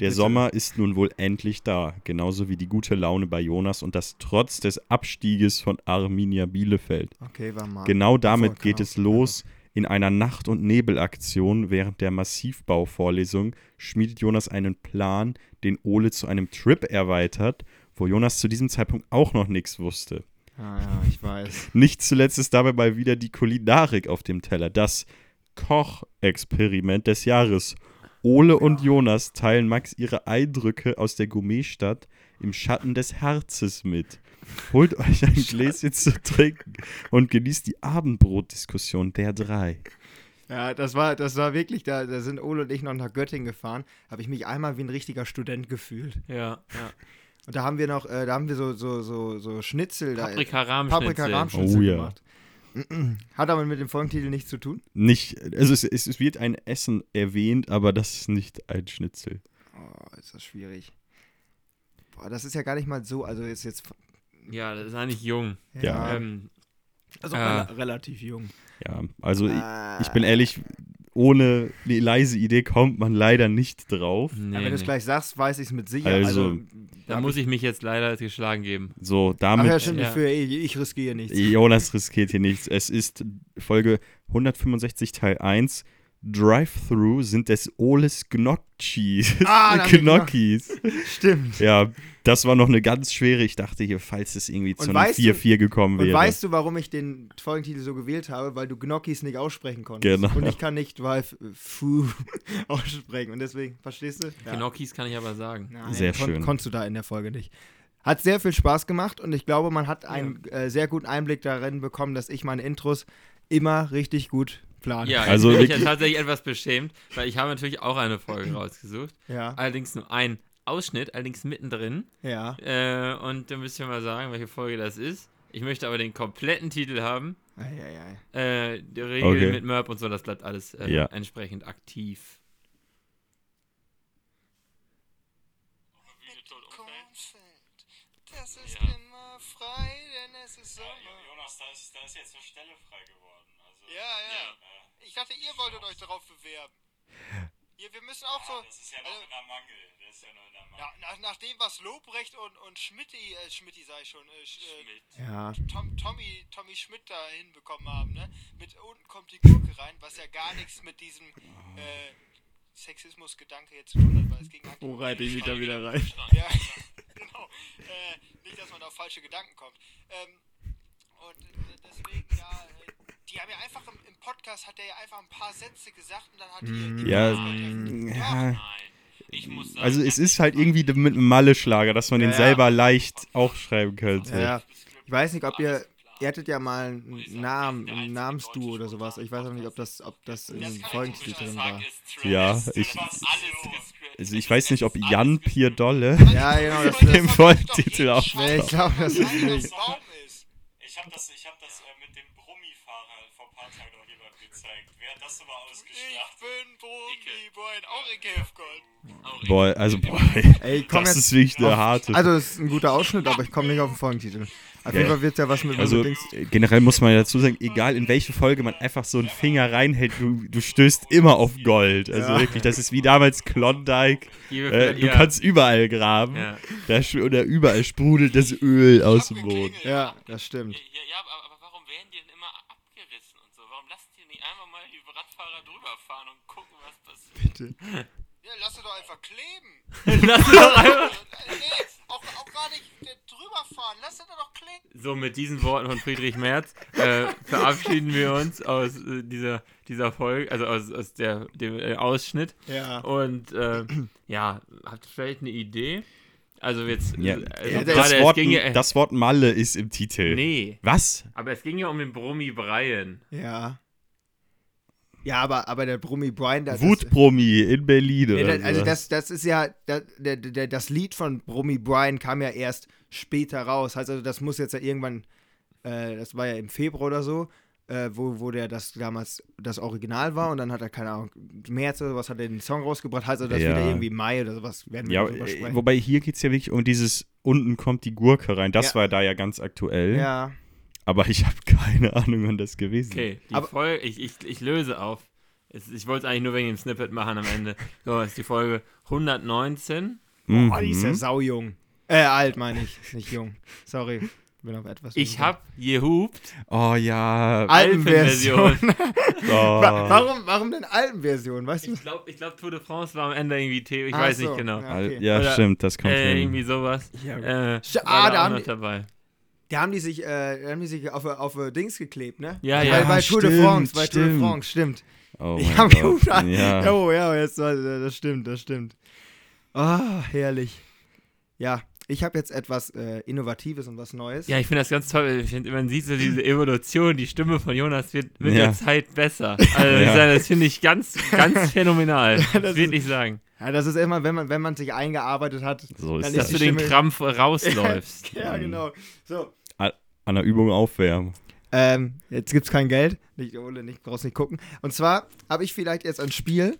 Der Sommer ist nun wohl endlich da, genauso wie die gute Laune bei Jonas und das trotz des Abstieges von Arminia Bielefeld. Okay, war mal. Genau damit geht es los. In einer Nacht- und Nebelaktion während der Massivbauvorlesung schmiedet Jonas einen Plan, den Ole zu einem Trip erweitert, wo Jonas zu diesem Zeitpunkt auch noch nichts wusste. Ah, ja, ich weiß. Nicht zuletzt ist dabei mal wieder die Kulinarik auf dem Teller, das Kochexperiment des Jahres. Ole und Jonas teilen Max ihre Eindrücke aus der Gourmetstadt im Schatten des Herzes mit. Holt euch ein Gläschen zu trinken und genießt die Abendbrotdiskussion der drei. Ja, das war, das war wirklich, da, da sind Ole und ich noch nach Göttingen gefahren, habe ich mich einmal wie ein richtiger Student gefühlt. Ja, ja. Und da haben wir noch, äh, da haben wir so, so, so, so Schnitzel. da- Paprika-Rahmschnitzel. Paprika-Rahmschnitzel Oh ja. gemacht. [clears throat] Hat aber mit dem Folgentitel nichts zu tun. Nicht, also es, es, es wird ein Essen erwähnt, aber das ist nicht ein Schnitzel. Oh, ist das schwierig. Boah, das ist ja gar nicht mal so, also ist jetzt Ja, das ist eigentlich jung. Ja. Ähm, also rela- relativ jung. Ja, also ich, Ah. ich bin ehrlich, ohne eine leise Idee kommt man leider nicht drauf. nee, Ja, wenn du es gleich sagst, weiß ich es mit Sicherheit. Also, Also, Da muss ich mich jetzt leider geschlagen geben. So, Ach damit ja, stimmt, Ja. für ich, ich riskiere nichts. Jonas riskiert hier nichts. Es ist Folge 165 Teil 1. Drive-Thru sind des Oles Gnocchis. Ah, Gnocchis. Stimmt. Ja, das war noch eine ganz schwere. Ich dachte hier, falls es irgendwie Und zu einem weißt du- 4-4 gekommen Und wäre. weißt du, warum ich den Folgentitel so gewählt habe? Weil du Gnocchis nicht aussprechen konntest. Genau. Und ich kann nicht Drive Fu [laughs] aussprechen. Und deswegen, verstehst du? Gnocchis kann ich aber sagen. Nein, Sehr kon schön. Konntest du da in der Folge nicht. Hat sehr viel Spaß gemacht und ich glaube, man hat einen äh, sehr guten Einblick darin bekommen, dass ich meine Intros immer richtig gut plane. Ja, Also also bin ich ja tatsächlich etwas beschämt, weil ich habe natürlich auch eine Folge [laughs] rausgesucht. Ja, Allerdings nur ein Ausschnitt, allerdings mittendrin. ja. Äh, und dann müsst ihr mal sagen, welche Folge das ist. Ich möchte aber den kompletten Titel haben. Ei, ei, ei. Äh, die Regel Okay. mit Merp und so, das bleibt alles äh, Ja. entsprechend aktiv. Das ist Ja. immer frei, denn es ist Sommer. Jonas, da ist, da ist jetzt eine Stelle frei geworden. Also, Ja, ja. Ich dachte, ihr wolltet euch darauf bewerben. Ihr, wir müssen auch so. Das ist ja noch Also, in der Mangel. Das ist ja noch in der Mangel. ja, nach, nach dem, was Lobrecht und, und Schmidti, äh, Schmidti sei schon, äh, äh, Ja. Tom, Tommy, Tommy Schmidt da hinbekommen haben, ne? Mit unten kommt die Gurke rein, was ja gar nichts mit diesem äh, Sexismus-Gedanke jetzt zu tun hat, weil es ging halt Wo reite ich mich da wieder rein? Ja, [laughs] genau. Äh, nicht, dass man auf falsche Gedanken kommt. Ähm, und äh, deswegen, ja, äh, die haben ja einfach im, im Podcast, hat er ja einfach ein paar Sätze gesagt und dann hat die. Ja, ja. ja. Ich muss sagen, Also es ist halt irgendwie mit einem Malle-Schlager, dass man den Ja. selber leicht aufschreiben könnte. Ja, ich weiß nicht, ob ihr. Ihr hattet ja mal einen Namen, ein Namensduo oder sowas. Ich weiß auch nicht, ob das, ob das im Folgentitel drin war. Ja, ich, also ich weiß nicht, ob Jan Pier Dolle Ja, genau, [laughs] das im Folgentitel auch. Nee, ich glaube, das ist Nein, nicht. Ich habe das, ich hab das äh, mit dem Brummifahrer vor ein paar Tagen noch jemand Wer hat das aber Ich ausgeschlachtet? bin Boy, auch in Käfgold. Boah, also boah, Ey, komm das jetzt ist wirklich eine harte. Also, es ist ein guter Ausschnitt, aber ich komme nicht auf den Folgentitel. Auf jeden Fall wird ja was mit Also äh, generell muss man ja dazu sagen, egal in welche Folge man einfach so einen Finger reinhält, du, du stößt immer auf Gold. Also Ja. wirklich, das ist wie damals Klondike. Äh, du ja. kannst überall graben. Ja. Da, oder überall sprudelt das Öl aus dem Boden. Ja, das stimmt. Ja, ja aber, aber warum werden die denn immer abgerissen und so? Warum lasst ihr nicht einmal mal die Radfahrer drüber fahren und gucken, was passiert? Ja, lass es doch einfach kleben. [laughs] Lass doch einfach. nee, auch, auch gar nicht äh, drüber fahren. Lass es doch kleben. So, mit diesen Worten von Friedrich Merz äh, verabschieden wir uns aus äh, dieser, dieser Folge, also aus, aus der, dem äh, Ausschnitt. Ja. Und äh, ja, habt ihr vielleicht eine Idee? Also jetzt, Ja. äh, also Das, gerade, Wort, ging ja, das Wort Malle ist im Titel. nee, Was? aber es ging ja um den Brummi Brian. Ja. Ja, aber, aber der Brummi Brian, das, Wutpromi in Berlin. Nee, Oder da- also das, das ist ja, da- der, der, das Lied von Brummi Brian kam ja erst später raus. Also das muss jetzt ja irgendwann, äh, das war ja im Februar oder so, äh, wo, wo der das damals das Original war und dann hat er, keine Ahnung, März oder was hat er den Song rausgebracht, also das Ja. wieder irgendwie Mai oder sowas, werden wir ja, drüber äh, sprechen. wobei hier geht es ja wirklich um dieses, unten kommt die Gurke rein. Das Ja. war da ja ganz aktuell. ja, Aber ich habe keine Ahnung, wann das gewesen ist. Okay, die Aber- Folge, ich, ich, ich löse auf. Ich wollte es eigentlich nur wegen dem Snippet machen am Ende. [laughs] So, ist die Folge 119. Mhm. oh, die ist ja saujung. Äh, alt meine ich, nicht jung. Sorry, bin auf etwas. Ich hab gehupt. Oh ja. Alpenversion. [laughs] Oh. Wa- Warum, warum denn Alpenversion, weißt du? Ich glaube, ich glaub, Tour de France war am Ende irgendwie Theo. Ich Ach weiß so, nicht genau. ja. Okay. Ja, Oder- stimmt, das kommt Äh, hin. irgendwie sowas. Ja. Äh, Sch- war ah, da auch haben noch die- dabei. Da haben die sich, äh, da haben die sich auf, auf äh, Dings geklebt, ne? Ja, bei, ja. bei Tour de stimmt, France, bei Tour de stimmt. France, stimmt. Oh ich mein hab Gott. gerufen. Ja. [laughs] Oh, ja, jetzt, war- das stimmt, das stimmt. Ah, herrlich. Ja, ich habe jetzt etwas äh, Innovatives und was Neues. Ja, ich finde das ganz toll. Ich find, man sieht so diese Evolution, die Stimme von Jonas wird mit Ja. der Zeit besser. Also ich [laughs] Ja. sage, das finde ich ganz, ganz phänomenal. [laughs] Das ist- wirklich sagen. Ja, das ist immer, wenn man, wenn man sich eingearbeitet hat. So ist Dann Dass das. du den Krampf [laughs] rausläufst. Ja, genau. So. An der Übung aufwärmen. Ähm, jetzt gibt's kein Geld. Nicht, Ole, nicht, brauchst nicht gucken. Und zwar habe ich vielleicht jetzt ein Spiel.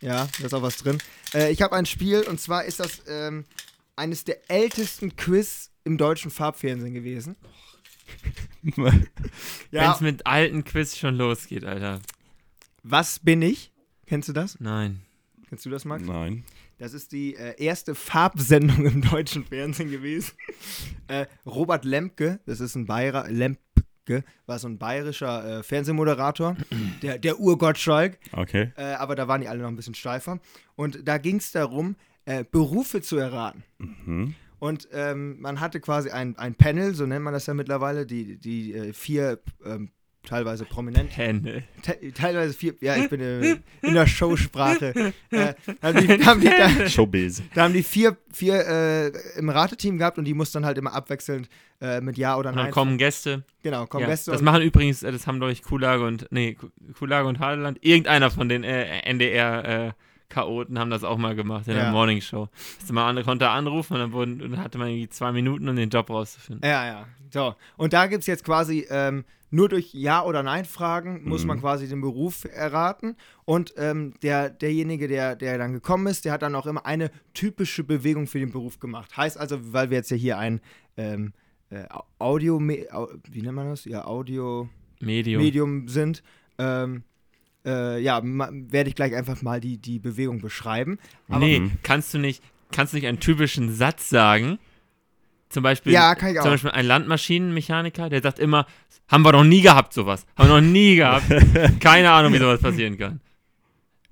Ja, da ist auch was drin. Äh, ich habe ein Spiel und zwar ist das ähm, eines der ältesten Quiz im deutschen Farbfernsehen gewesen. Wenn [laughs] Ja, es mit alten Quiz schon losgeht, Alter. was bin ich? Kennst du das? Nein. Kennst du das, Max? Nein. Das ist die äh, erste Farbsendung im deutschen Fernsehen gewesen. [laughs] äh, Robert Lemke, das ist ein Bayer, Lemke, war so ein bayerischer äh, Fernsehmoderator, [clears throat] der, der Urgottschalk, Okay. äh, aber da waren die alle noch ein bisschen steifer. Und da ging es darum, äh, Berufe zu erraten. Mhm. Und ähm, man hatte quasi ein, ein Panel, so nennt man das ja mittlerweile, die, die äh, vier ähm, teilweise prominent Panel. te teilweise vier, ja, ich bin äh, [laughs] in der Showsprache. [laughs] Äh, haben die, haben die, da, Showbiz. da haben die vier, vier äh, im Rateteam gehabt und die mussten dann halt immer abwechselnd äh, mit Ja oder Und Nein. dann kommen Gäste. genau, kommen ja, Gäste. das und- machen übrigens, äh, das haben, glaube ich, Kulage und, nee, Ku- Kulage und Hadeland, irgendeiner von den äh, NDR-Chaoten haben das auch mal gemacht in Ja. der Morning Show. Dass man an, konnte anrufen und dann, wurden, und dann hatte man irgendwie zwei Minuten, um den Job rauszufinden. ja, ja. So. Und da gibt es jetzt quasi ähm, nur durch Ja oder Nein Fragen muss man quasi den Beruf erraten. Und ähm, der, derjenige, der, der dann gekommen ist, der hat dann auch immer eine typische Bewegung für den Beruf gemacht. Heißt also, weil wir jetzt ja hier ein ähm, äh, Audio, Au- wie nennt man das? Ja, Audio. Medium. Medium sind, ähm, äh, ja, werde ich gleich einfach mal die, die Bewegung beschreiben. Aber nee, kannst du nicht, kannst du nicht einen typischen Satz sagen? Zum Beispiel, Ja, kann ich auch. zum Beispiel ein Landmaschinenmechaniker, der sagt immer, haben wir noch nie gehabt sowas. Haben wir noch nie gehabt. [laughs] Keine Ahnung, wie sowas passieren kann.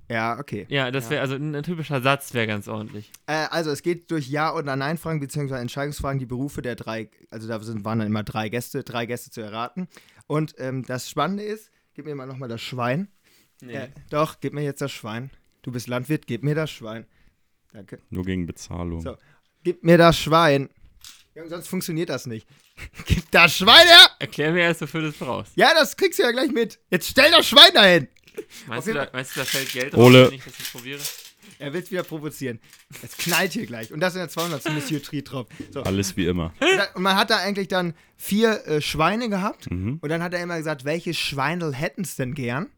Ja, okay. Ja, das wäre, also ein, ein typischer Satz wäre ganz ordentlich. Äh, also es geht durch Ja- oder Nein-Fragen beziehungsweise Entscheidungsfragen die Berufe der drei, also da sind, waren dann immer drei Gäste, drei Gäste zu erraten. Und ähm, das Spannende ist, gib mir mal nochmal das Schwein. Äh, doch, gib mir jetzt das Schwein. Du bist Landwirt, gib mir das Schwein. Danke. Nur gegen Bezahlung. So. Gib mir das Schwein. Ja, sonst funktioniert das nicht. [laughs] gib das Schwein her! Erklär mir erst, wofür du es brauchst. Ja, das kriegst du ja gleich mit. Jetzt stell das Schwein dahin! Meinst, du, da, meinst du, da fällt Geld Ole. raus, wenn ich das nicht probiere? Er will es wieder provozieren. Es knallt hier gleich. Und das in der 200. Monsieur Tritrop. So. Alles wie immer. Und, da, und man hat da eigentlich dann vier äh, Schweine gehabt. Mhm. Und dann hat er immer gesagt, welche Schweinel hätten es denn gern?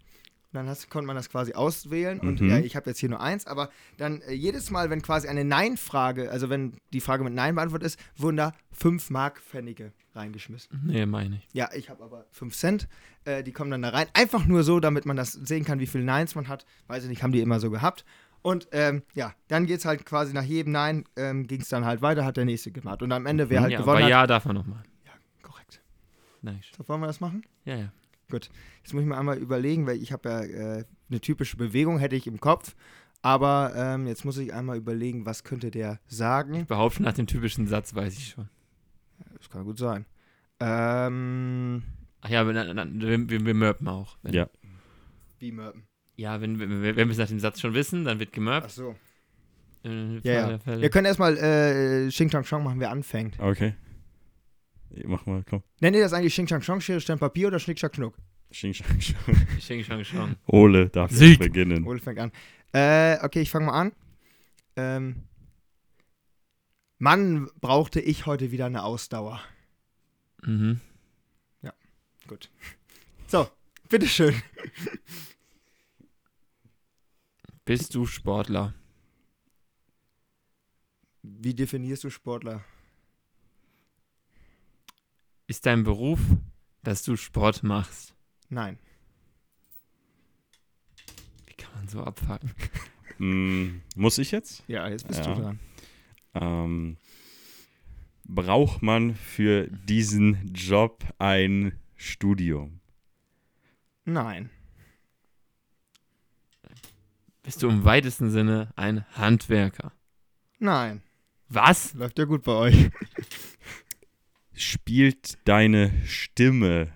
Dann hast, konnte man das quasi auswählen. Und Mhm. ja, ich habe jetzt hier nur eins. Aber dann äh, jedes Mal, wenn quasi eine Nein-Frage, also wenn die Frage mit Nein beantwortet ist, wurden da fünf Markpfennige reingeschmissen. Nee, meine ich. Ja, ich habe aber fünf Cent. Äh, die kommen dann da rein. Einfach nur so, damit man das sehen kann, wie viele Neins man hat. Weiß ich nicht, haben die immer so gehabt. Und ähm, ja, dann geht es halt quasi nach jedem Nein, ähm, ging es dann halt weiter, hat der nächste gemacht. Und am Ende, wer halt ja, gewonnen bei hat. Ja darf man nochmal. Korrekt. Nice. So, wollen wir das machen? Ja, ja. Gut. Jetzt muss ich mir einmal überlegen, weil ich habe ja äh, eine typische Bewegung, hätte ich im Kopf. Aber ähm, jetzt muss ich einmal überlegen, was könnte der sagen. Behaupten nach dem typischen Satz weiß ich schon. Das kann gut sein. Ähm, Ach ja, wir, wir, wir mörpen auch. Wenn, Ja. wie Mörpen. Ja, wenn, wenn, wenn wir es nach dem Satz schon wissen, dann wird Ach gemörpt. so. Äh, Ja, ja. Wir können erstmal äh, Xing Chang Chong machen, wer anfängt. Okay. Mach mal, komm. Nennt ihr das eigentlich Xing Chang Chong, Schere, Stein, Papier oder Schnick, Schnack, Schnuck? Xing, Shang, Shang. Xing Shang Shang. Ole darf jetzt Sieg. beginnen. Ole fängt an. Äh, okay, ich fange mal an. Ähm, Mann, brauchte ich heute wieder eine Ausdauer. Mhm. Gut. So, bitteschön. Bist du Sportler? Wie definierst du Sportler? Ist dein Beruf, dass du Sport machst? Nein. Wie kann man so abfacken? [laughs] Mm, muss ich jetzt? Ja, jetzt bist Ja. du dran. Ähm, braucht man für diesen Job ein Studium? Nein. Bist du im weitesten Sinne ein Handwerker? Nein. Was? Läuft ja gut bei euch. [laughs] Spielt deine Stimme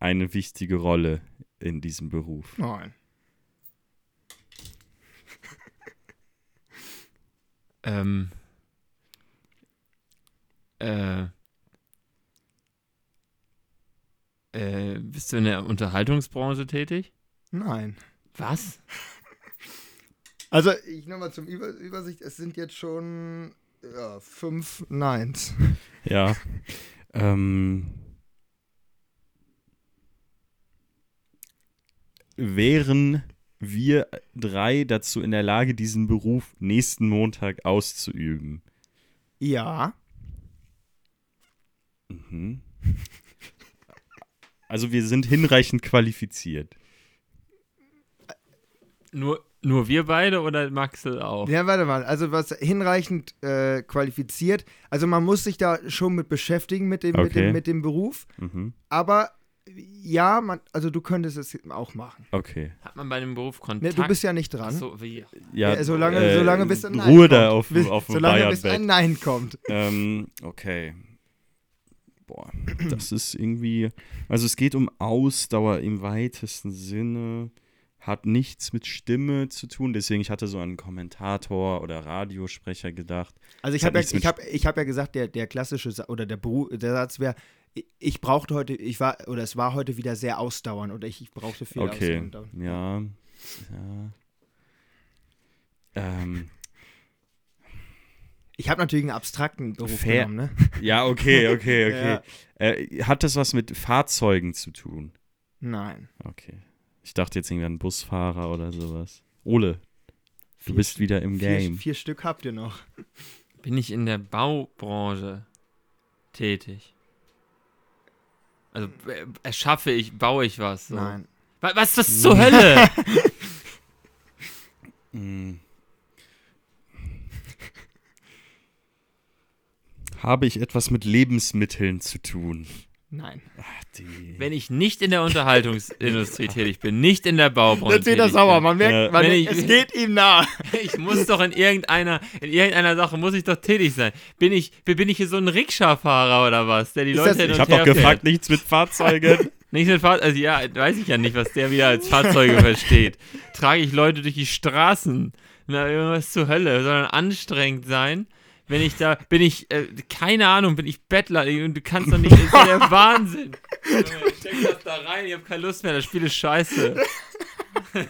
eine wichtige Rolle in diesem Beruf? Nein. Ähm. Äh. Äh, bist du in der Unterhaltungsbranche tätig? Nein. Was? [laughs] Also, ich nochmal zum Über Übersicht. Es sind jetzt schon ja, fünf Neins. Ja. Ähm, wären wir drei dazu in der Lage, diesen Beruf nächsten Montag auszuüben? Ja. Mhm. Also wir sind hinreichend qualifiziert. Nur, nur wir beide oder Maxel auch? Ja, warte mal. Also, was hinreichend äh, qualifiziert. Also, man muss sich da schon mit beschäftigen mit dem, mit Okay. dem, mit dem Beruf. Mhm. Aber ja, man, also du könntest es auch machen. Okay. Hat man bei dem Beruf Kontakt? du bist ja nicht dran. so, wie? Ja, Äh, solange, äh, solange bis ein Nein Ruhe kommt. da auf, bis, auf Solange bis ein. Nein kommt. Ähm, okay. Boah, das ist irgendwie. Also es geht um Ausdauer im weitesten Sinne. Hat nichts mit Stimme zu tun, deswegen ich hatte so an einen Kommentator oder Radiosprecher gedacht. Also ich habe ja, ich hab, ich hab ja gesagt, der, der klassische Sa oder der, Beru der Satz wäre, ich- brauchte heute, ich war, oder es war heute wieder sehr ausdauernd oder ich, ich brauchte viel Okay, ausdauernd. ja. ja. Ähm, Ich habe natürlich einen abstrakten Beruf Fair. genommen, ne? [laughs] ja, okay, okay, [laughs] okay. Ja. Äh, hat das was mit Fahrzeugen zu tun? Nein. Okay. Ich dachte jetzt irgendwie an Busfahrer oder sowas. Ole, du Vier bist St- wieder im Vier, Game. vier Stück habt ihr noch. Bin ich in der Baubranche tätig? Also äh, erschaffe ich, baue ich was? So. Nein. Wa- Was ist das zur Hölle? [laughs] Hm. Habe ich etwas mit Lebensmitteln zu tun? Nein. Ach, die. Wenn ich nicht in der Unterhaltungsindustrie [laughs] tätig bin, nicht in der Baubranche Jetzt wird er sauer, man merkt, Ja. man ich- es geht ihm nah. [laughs] Ich muss doch in irgendeiner, in irgendeiner Sache muss ich doch tätig sein. Bin ich, bin ich hier so ein Rikscha-Fahrer oder was, der die Ist Leute das- hin und Ich habe doch fährt? gefragt, nichts mit Fahrzeugen. [laughs] Nicht mit Fahrzeug, also ja, weiß ich ja nicht, was der wieder als Fahrzeuge versteht. Trage ich Leute durch die Straßen? Na, irgendwas zur Hölle. Soll dann anstrengend sein? Wenn ich da, bin ich, äh, keine Ahnung, bin ich Bettler und du kannst doch [laughs] nicht, das ist ja der Wahnsinn. Junge, [laughs] Steck das da rein, ich hab keine Lust mehr, das Spiel ist scheiße. [laughs]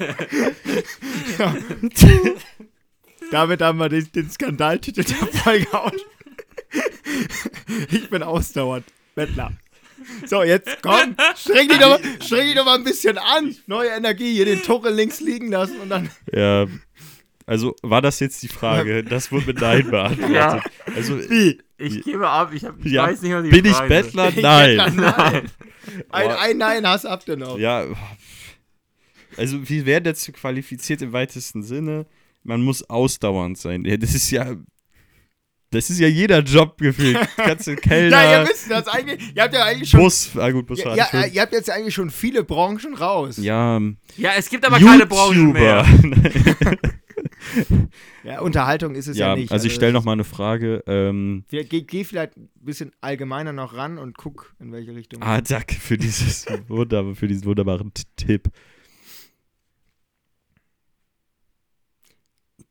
Damit haben wir den, den Skandaltitel der Folge aus. Ich bin ausdauernd. Bettler. So, jetzt komm, streng dich, doch mal, streng dich doch mal ein bisschen an. Neue Energie, hier den Tuchel links liegen lassen und dann. ja. Also war das jetzt die Frage? Das wurde mit Nein [laughs] beantwortet. Ja. Also Wie? Ich gebe ab, ich, hab, ich Ja, weiß nicht, was ich bin ich fragen soll. Bettler? [laughs] Ich Nein. Bettler, nein. [laughs] Ein, ein Nein hast habt ihr noch. Ja. Also wir werden dazu qualifiziert im weitesten Sinne. Man muss ausdauernd sein. Ja, das ist ja. Das ist ja jeder Job gefühlt. Kannst du Kellner, Ja, ihr wisst das eigentlich. Ihr habt ja eigentlich schon. Bus, ah gut, Bus ja, ja, ihr habt jetzt eigentlich schon viele Branchen raus. Ja, Ja, es gibt aber keine Branchen mehr. [laughs] Ja, Unterhaltung ist es ja, ja, nicht. also ich stelle noch mal eine Frage. Ähm, Wir, geh, geh vielleicht ein bisschen allgemeiner noch ran und guck, in welche Richtung. ah, danke für dieses [laughs] wunderbar, für diesen wunderbaren Tipp.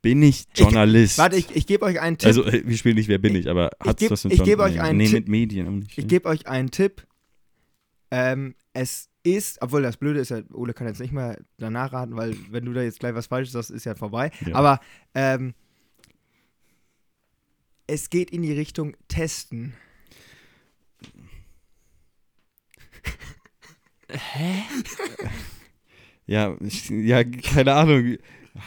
Bin ich Journalist? Warte, ich, ich gebe euch einen Tipp. Also, äh, wir spielen nicht Wer bin ich, aber ich hat's geb- was mit ich geb Journal- euch einen Nee, Tipp. mit Medien nicht. Ich ne? gebe euch einen Tipp. Ähm, es ist, obwohl das Blöde ist ja, Ole kann jetzt nicht mehr danach raten, weil wenn du da jetzt gleich was Falsches sagst, ist ja vorbei. Ja. Aber ähm, es geht in die Richtung Testen. Ja, ich, ja, keine Ahnung.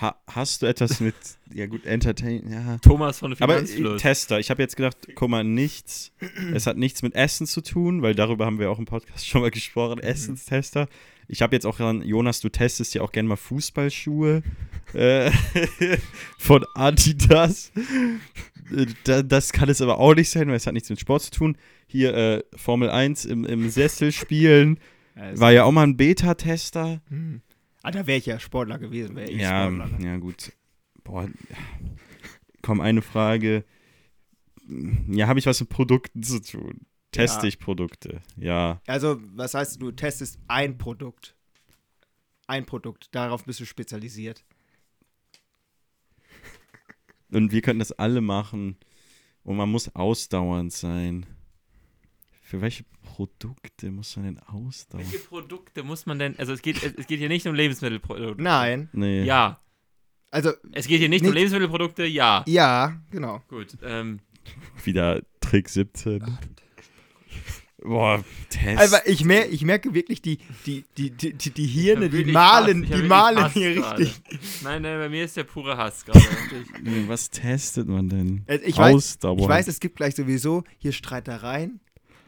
Ha, hast du etwas mit, [laughs] ja gut, Entertain, ja. Thomas von Aber äh, Finanzfluss. Tester, ich habe jetzt gedacht, guck mal, nichts, es hat nichts mit Essen zu tun, weil darüber haben wir auch im Podcast schon mal gesprochen, Essenstester. Ich habe jetzt auch dran, Jonas, du testest ja auch gerne mal Fußballschuhe äh, [laughs] von Adidas. Äh, da, das kann es aber auch nicht sein, weil es hat nichts mit Sport zu tun. Hier äh, Formel 1 im, im Sessel spielen, war ja auch mal ein Beta-Tester. Hm. Ah, da wäre ich ja Sportler gewesen, wäre ich Ja, Sportler. Ne? ja, gut. Boah. Komm, eine Frage. Ja, habe ich was mit Produkten zu tun? Teste Ja. ich Produkte? Ja. Also, was heißt, du testest ein Produkt? Ein Produkt, darauf bist du spezialisiert. Und wir könnten das alle machen. Und man muss ausdauernd sein. Für welche Produkte muss man denn ausdauern? Welche Produkte muss man denn, also es geht, es geht hier nicht um Lebensmittelprodukte. Nein. Nee. Ja. Also, Es geht hier nicht um Nicht- Lebensmittelprodukte, ja. ja, genau. Gut. Ähm, Wieder Trick 17. Boah, Test. Also ich, mer ich merke wirklich, die, die, die, die, die, die Hirne, die malen, die malen Hass hier gerade. richtig. Nein, nein, bei mir ist der pure Hass gerade. Was testet man denn? Äh, Ich weiß, Ausdauer. ich weiß, es gibt gleich sowieso hier Streitereien.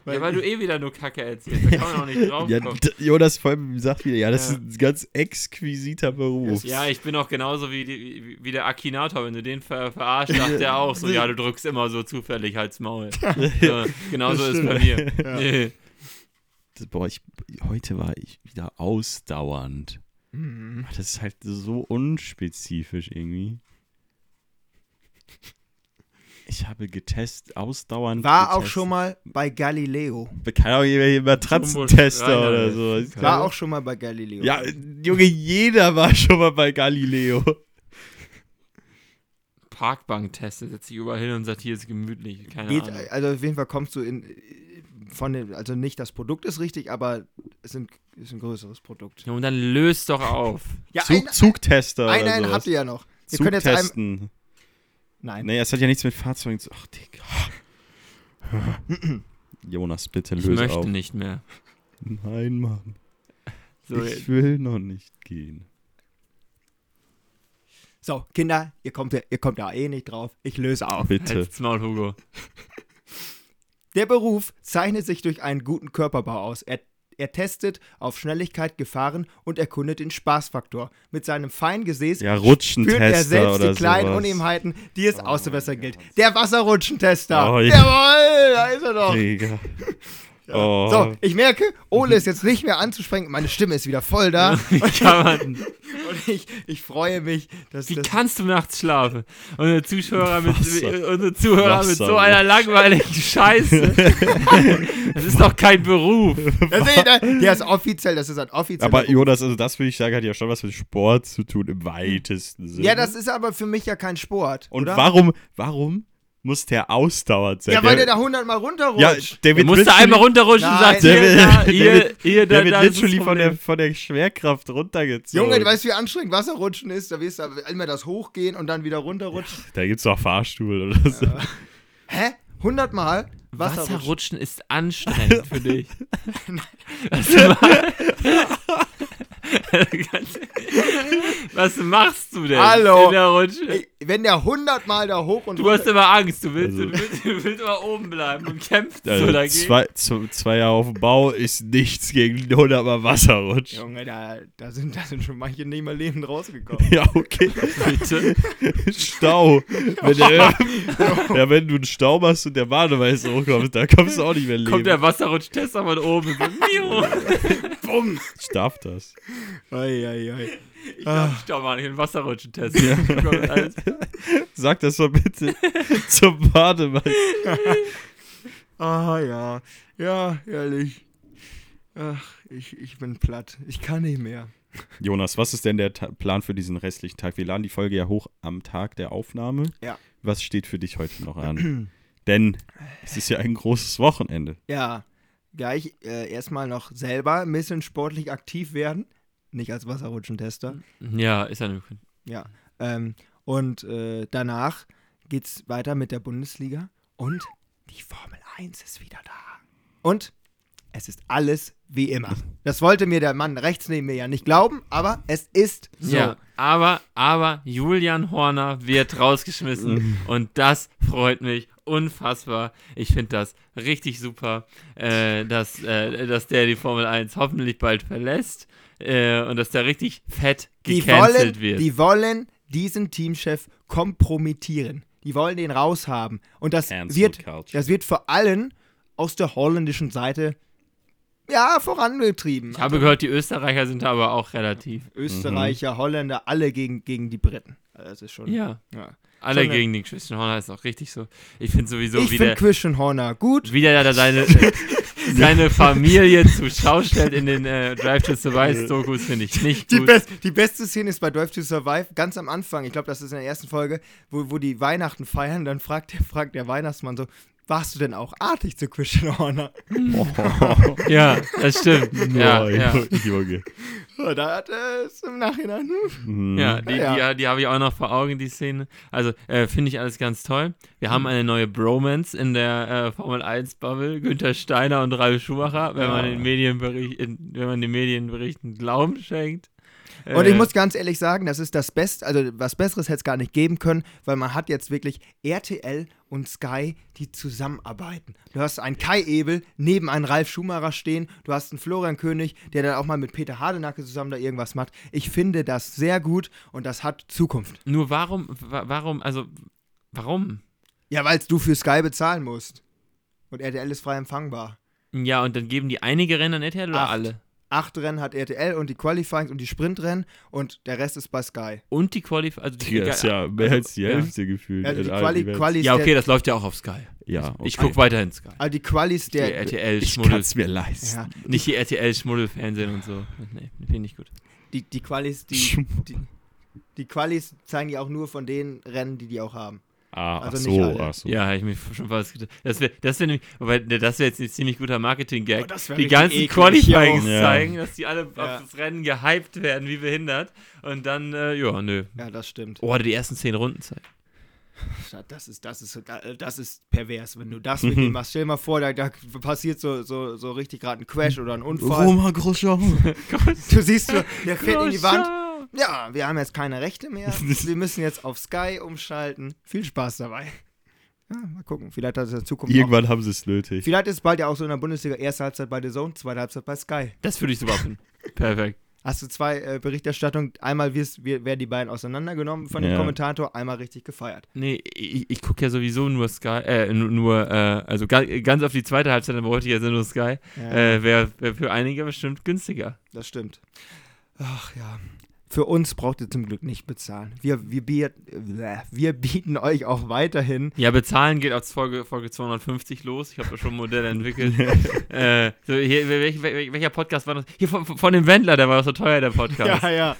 Ja, weil du eh wieder nur Kacke erzählst. Da kann man auch nicht [laughs] drauf ja, Jonas vor allem sagt wieder, ja, das Ja. ist ein ganz exquisiter Beruf. Ja, ich bin auch genauso wie, die, wie- der Akinator. Wenn du den ver verarscht, sagt der [laughs] auch so, ja, du drückst immer so zufällig halt's Maul. [laughs] So, genauso ist bei mir. Nee. Das- Boah, ich, heute war ich wieder ausdauernd. Mhm. Das ist halt so unspezifisch irgendwie. Ich habe getestet, ausdauernd. War auch getestet. schon mal bei Galileo. Kann auch jemand Matratzentester Jumbo oder so. War auch schon mal bei Galileo. Ja, Junge, jeder war schon mal bei Galileo. Parkbank-Teste, setzt sich überall hin und sagt, hier ist gemütlich. Keine Geht, Ahnung. also auf jeden Fall kommst du in von dem, also nicht das Produkt ist richtig, aber es sind, ist ein größeres Produkt. Ja, und dann löst doch auf. Ja, Zug, Zugtester ein, oder einen sowas. habt ihr ja noch. Ihr könnt jetzt einem. Nein. Nee, es hat ja nichts mit Fahrzeugen zu. Ach, Digga. [clears throat] Jonas, bitte Ich löse möchte auf. nicht mehr. Nein, Mann. So, ich will noch nicht gehen. So, Kinder, ihr kommt, ja, ihr kommt ja eh nicht drauf. Ich löse auf. Bitte. Halt's Maul, Hugo. Der Beruf zeichnet sich durch einen guten Körperbau aus. Er, er testet auf Schnelligkeit, Gefahren und erkundet den Spaßfaktor. Mit seinem feinen Gesäß Ja, spürt er selbst oder die kleinen sowas. Unebenheiten, die es auszubessern gilt. Der Wasserrutschentester. Oh, ja. Jawohl, da ist er doch. Digga. [laughs] Oh. So, ich merke, Ole ist jetzt nicht mehr anzusprechen. Meine Stimme ist wieder voll da. [laughs] Wie kann man, [laughs] Und ich, ich freue mich, dass wie das. kannst du nachts schlafen? Unsere Zuschauer mit, Wasser. unsere Zuhörer mit Wasser. so einer langweiligen [laughs] Scheiße. das ist doch kein Beruf. Das ist, der, der ist offiziell, das ist ein offizieller. Aber Beruf. Jonas, also das würde ich sagen, hat ja schon was mit Sport zu tun, im weitesten Sinne. Ja, das ist aber für mich ja kein Sport. Und oder? warum, warum muss der ausdauernd sein? Ja, weil der da hundertmal runterrutscht. ja, der Du wird musst da literally- einmal runterrutschen und Nein. sagst, Der hier, wird- da, der wird- Der literally von der, von der Schwerkraft runtergezogen. Junge, du weißt, wie anstrengend Wasserrutschen ist. Da wirst du immer das Hochgehen und dann wieder runterrutschen. Da gibt's doch Fahrstuhl oder so. Hä? Hundertmal? Wasserrutschen. Wasserrutschen ist anstrengend für [laughs] dich. Was, ma- [laughs] Was machst du denn Hallo. in der Rutsche? Ey, wenn der hundertmal da hoch und Du hast immer Angst, du willst, Also- du willst, du willst immer oben bleiben und kämpfst so Also dagegen. zwei, zwei, zwei Jahre auf dem Bau ist nichts gegen 100 Mal Wasserrutsch. Junge, da, da, sind, da sind schon manche nicht mal lebend rausgekommen. [laughs] Ja, okay. Bitte. Stau. Wenn der, ja, wenn du einen Stau machst und der Badeweise hochkommt, da kommst du auch nicht mehr leben. Kommt der Wasserrutschtester von oben. Miau. [laughs] Bumm. ich darf das. Ei, ei, ei. Ich darf nicht doch mal einen Wasserrutschentest. [laughs] Kommt alles. [laughs] Sag das doch bitte zum Badeweise. Ah, ja. Ja, ehrlich. Ach, ich, ich bin platt. Ich kann nicht mehr. Jonas, was ist denn der Ta Plan für diesen restlichen Tag? Wir laden die Folge ja hoch am Tag der Aufnahme. Ja. Was steht für dich heute noch an? [clears throat] Denn es ist ja ein großes Wochenende. Ja, gleich äh, erstmal noch selber ein bisschen sportlich aktiv werden. Nicht als Wasserrutschentester. Ja, ist eine. Ja. Ähm, und äh, danach geht's weiter mit der Bundesliga und die Formel 1 ist wieder da. Und es ist alles wie immer. Das wollte mir der Mann rechts neben mir ja nicht glauben, aber es ist so. Ja, aber, aber Julian Horner wird rausgeschmissen [laughs] und das freut mich unfassbar. Ich finde das richtig super, äh, dass, äh, dass der die Formel 1 hoffentlich bald verlässt äh, und dass der richtig fett Die gecancelt wollen, wird. die wollen diesen Teamchef kompromittieren. Die wollen den raushaben. Und das Cancel wird, das wird vor allem aus der holländischen Seite ja, vorangetrieben. ich habe gehört, die Österreicher sind da aber auch relativ. Österreicher, Holländer, alle gegen, gegen die Briten. Also Das ist schon. Ja, ja. alle Schon gegen den Christian Horner ist auch richtig so. Ich finde sowieso, ich wie finde der, Christian Horner gut. wie der da seine, [laughs] seine Familie zur Schau stellt in den äh, Drive to Survive Dokus, finde ich nicht Die, gut. best, die beste Szene ist bei Drive to Survive, ganz am Anfang, ich glaube, das ist in der ersten Folge, wo, wo die Weihnachten feiern, dann fragt der, fragt der Weihnachtsmann so, warst du denn auch artig zu Christian Horner? Ja, das stimmt. Ja, Oh, ja. Junge. Oh, da hat er es im Nachhinein. hm. Mhm. Ja, die, Ja. die, die habe ich auch noch vor Augen, die Szene. Also, äh, finde ich alles ganz toll. Wir haben eine neue Bromance in der äh, Formel 1-Bubble. Günther Steiner und Ralf Schumacher, wenn, man den Medienbericht, in, wenn man den Medienberichten Glauben schenkt. Und ich Äh, muss ganz ehrlich sagen, das ist das Beste, also was Besseres hätte es gar nicht geben können, weil man hat jetzt wirklich RTL und Sky, die zusammenarbeiten. Du hast einen Kai Ebel neben einen Ralf Schumacher stehen, du hast einen Florian König, der dann auch mal mit Peter Hardenacke zusammen da irgendwas macht. Ich finde das sehr gut und das hat Zukunft. Nur warum, wa- warum, also, warum? Ja, weil du für Sky bezahlen musst. Und RTL ist frei empfangbar. Ja, und dann geben die einige Rennen an RTL oder Acht. alle? Acht Rennen hat RTL und die Qualifyings und die Sprintrennen und der Rest ist bei Sky. Und die Qualif also die, ist ja mehr als die ja. Hälfte gefühlt. Also die Quali. Qualis Ja, okay, das läuft ja auch auf Sky. Ja, okay. Ich gucke weiterhin Sky. also die Qualis Die der, RTL Ich Schmuddel. kann es mir leisten. ja, Nicht die RTL-Schmuddelfernsehen und so. Nee, finde ich nicht gut. die, die Qualis, die, die, die Qualis zeigen die auch nur von den Rennen, die die auch haben. Ah, Also ach nicht so, alle. ach so. Ja, habe ich mir schon fast gedacht. Das wäre das wär nämlich, wobei, ne, das wäre jetzt ein ziemlich guter Marketing-Gag. Oh, die ganzen eklig, Qualifyings ja. zeigen, dass die alle Ja. auf das Rennen gehypt werden, wie behindert. Und dann, äh, ja, nö. Ja, das stimmt. Oh, die ersten zehn Runden zeigen. Das ist, das ist, das ist pervers, wenn du das mit dem [laughs] machst. Stell dir mal vor, da, da passiert so, so, so richtig gerade ein Crash oder ein Unfall. Roma Grosjean. [laughs] Du siehst, so, der fährt in die Wand. Ja, wir haben jetzt keine Rechte mehr. [laughs] Wir müssen jetzt auf Sky umschalten. Viel Spaß dabei. Ja, mal gucken. Vielleicht hat es in Zukunft auch, Irgendwann haben sie es nötig. Vielleicht ist es bald ja auch so in der Bundesliga erste Halbzeit bei The Zone, zweite Halbzeit bei Sky. Das würde ich super finden. [laughs] Perfekt. Hast du zwei äh, Berichterstattungen, einmal wirst, wir- werden die beiden auseinandergenommen von dem Ja. Kommentator, einmal richtig gefeiert. Nee, ich, ich gucke ja sowieso nur Sky, äh, nur, äh, also ga, ganz auf die zweite Halbzeit, dann wollte ich ja nur Sky. Ja, Äh, Wäre wär für einige bestimmt günstiger. das stimmt. Ach ja. Für uns braucht ihr zum Glück nicht bezahlen. Wir, wir, biet, äh, wir bieten euch auch weiterhin. Ja, bezahlen geht auf Folge, Folge 250 los. Ich habe da schon ein Modell entwickelt. [laughs] äh, so hier, welch, welch, welcher Podcast war das? Hier von, von dem Wendler, der war so teuer, der Podcast. ja. Äh,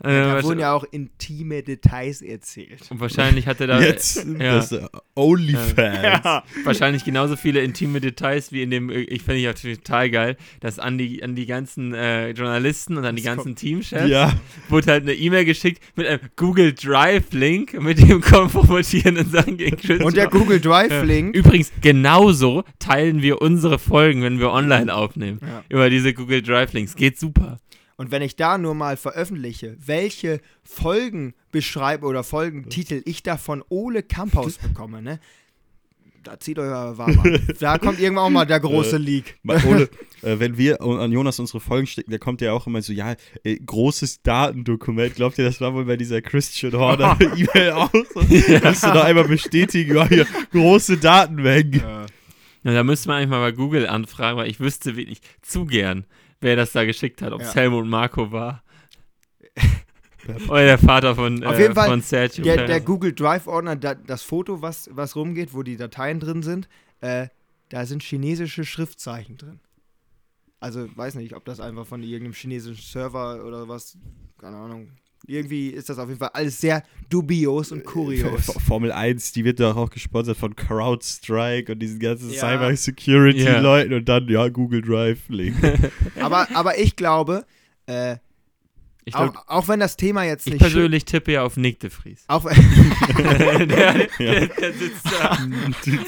Da wurden ja auch intime Details erzählt. und wahrscheinlich hatte da Jetzt ja, das Onlyfans. wahrscheinlich genauso viele intime Details wie in dem, äh, ich finde ich natürlich total geil, dass an die, an die ganzen äh, Journalisten und an die Das ganzen Teamchefs Ja. wurde halt eine E-Mail geschickt mit einem Google Drive-Link, mit dem konfrontierenden Sachen gegen. Und der Google Drive-Link. Übrigens, genauso teilen wir unsere Folgen, wenn wir online aufnehmen. Ja. Über diese Google Drive-Links. Geht super. Und wenn ich da nur mal veröffentliche, welche Folgen beschreibe oder Folgentitel ich da von Ole Kamphaus bekomme, ne? Da zieht euch aber warm an. [laughs] Da kommt irgendwann auch mal der große Leak. Mal Ohne, [laughs] äh, wenn wir an Jonas unsere Folgen stecken, da kommt ja auch immer so, ja, äh, großes Datendokument. Glaubt ihr, das war wohl bei dieser Christian Horner [laughs] E-Mail auch so? Kannst du noch einmal bestätigen, ja, hier, große Datenmengen. Ja, da müsste man eigentlich mal bei Google anfragen, weil ich wüsste wirklich zu gern, wer das da geschickt hat. Ob es Ja. Helmut Marco war. Oder der Vater von, Auf äh, jeden Fall, von Sergio. Der, der Google Drive-Ordner, da, das Foto, was, was rumgeht, wo die Dateien drin sind, äh, da sind chinesische Schriftzeichen drin. Also, weiß nicht, ob das einfach von irgendeinem chinesischen Server oder was, keine Ahnung. Irgendwie ist das auf jeden Fall alles sehr dubios und kurios. F- [laughs] Formel 1, die wird doch auch gesponsert von CrowdStrike und diesen ganzen Ja. Cyber-Security-Leuten und dann, ja, Google Drive-Link. [laughs] aber, aber ich glaube, äh, ich, auch, glaub, auch wenn das Thema jetzt ich nicht schön- persönlich tippe ja auf Nick de Vries. auch, [laughs] [laughs] der, der, der sitzt da.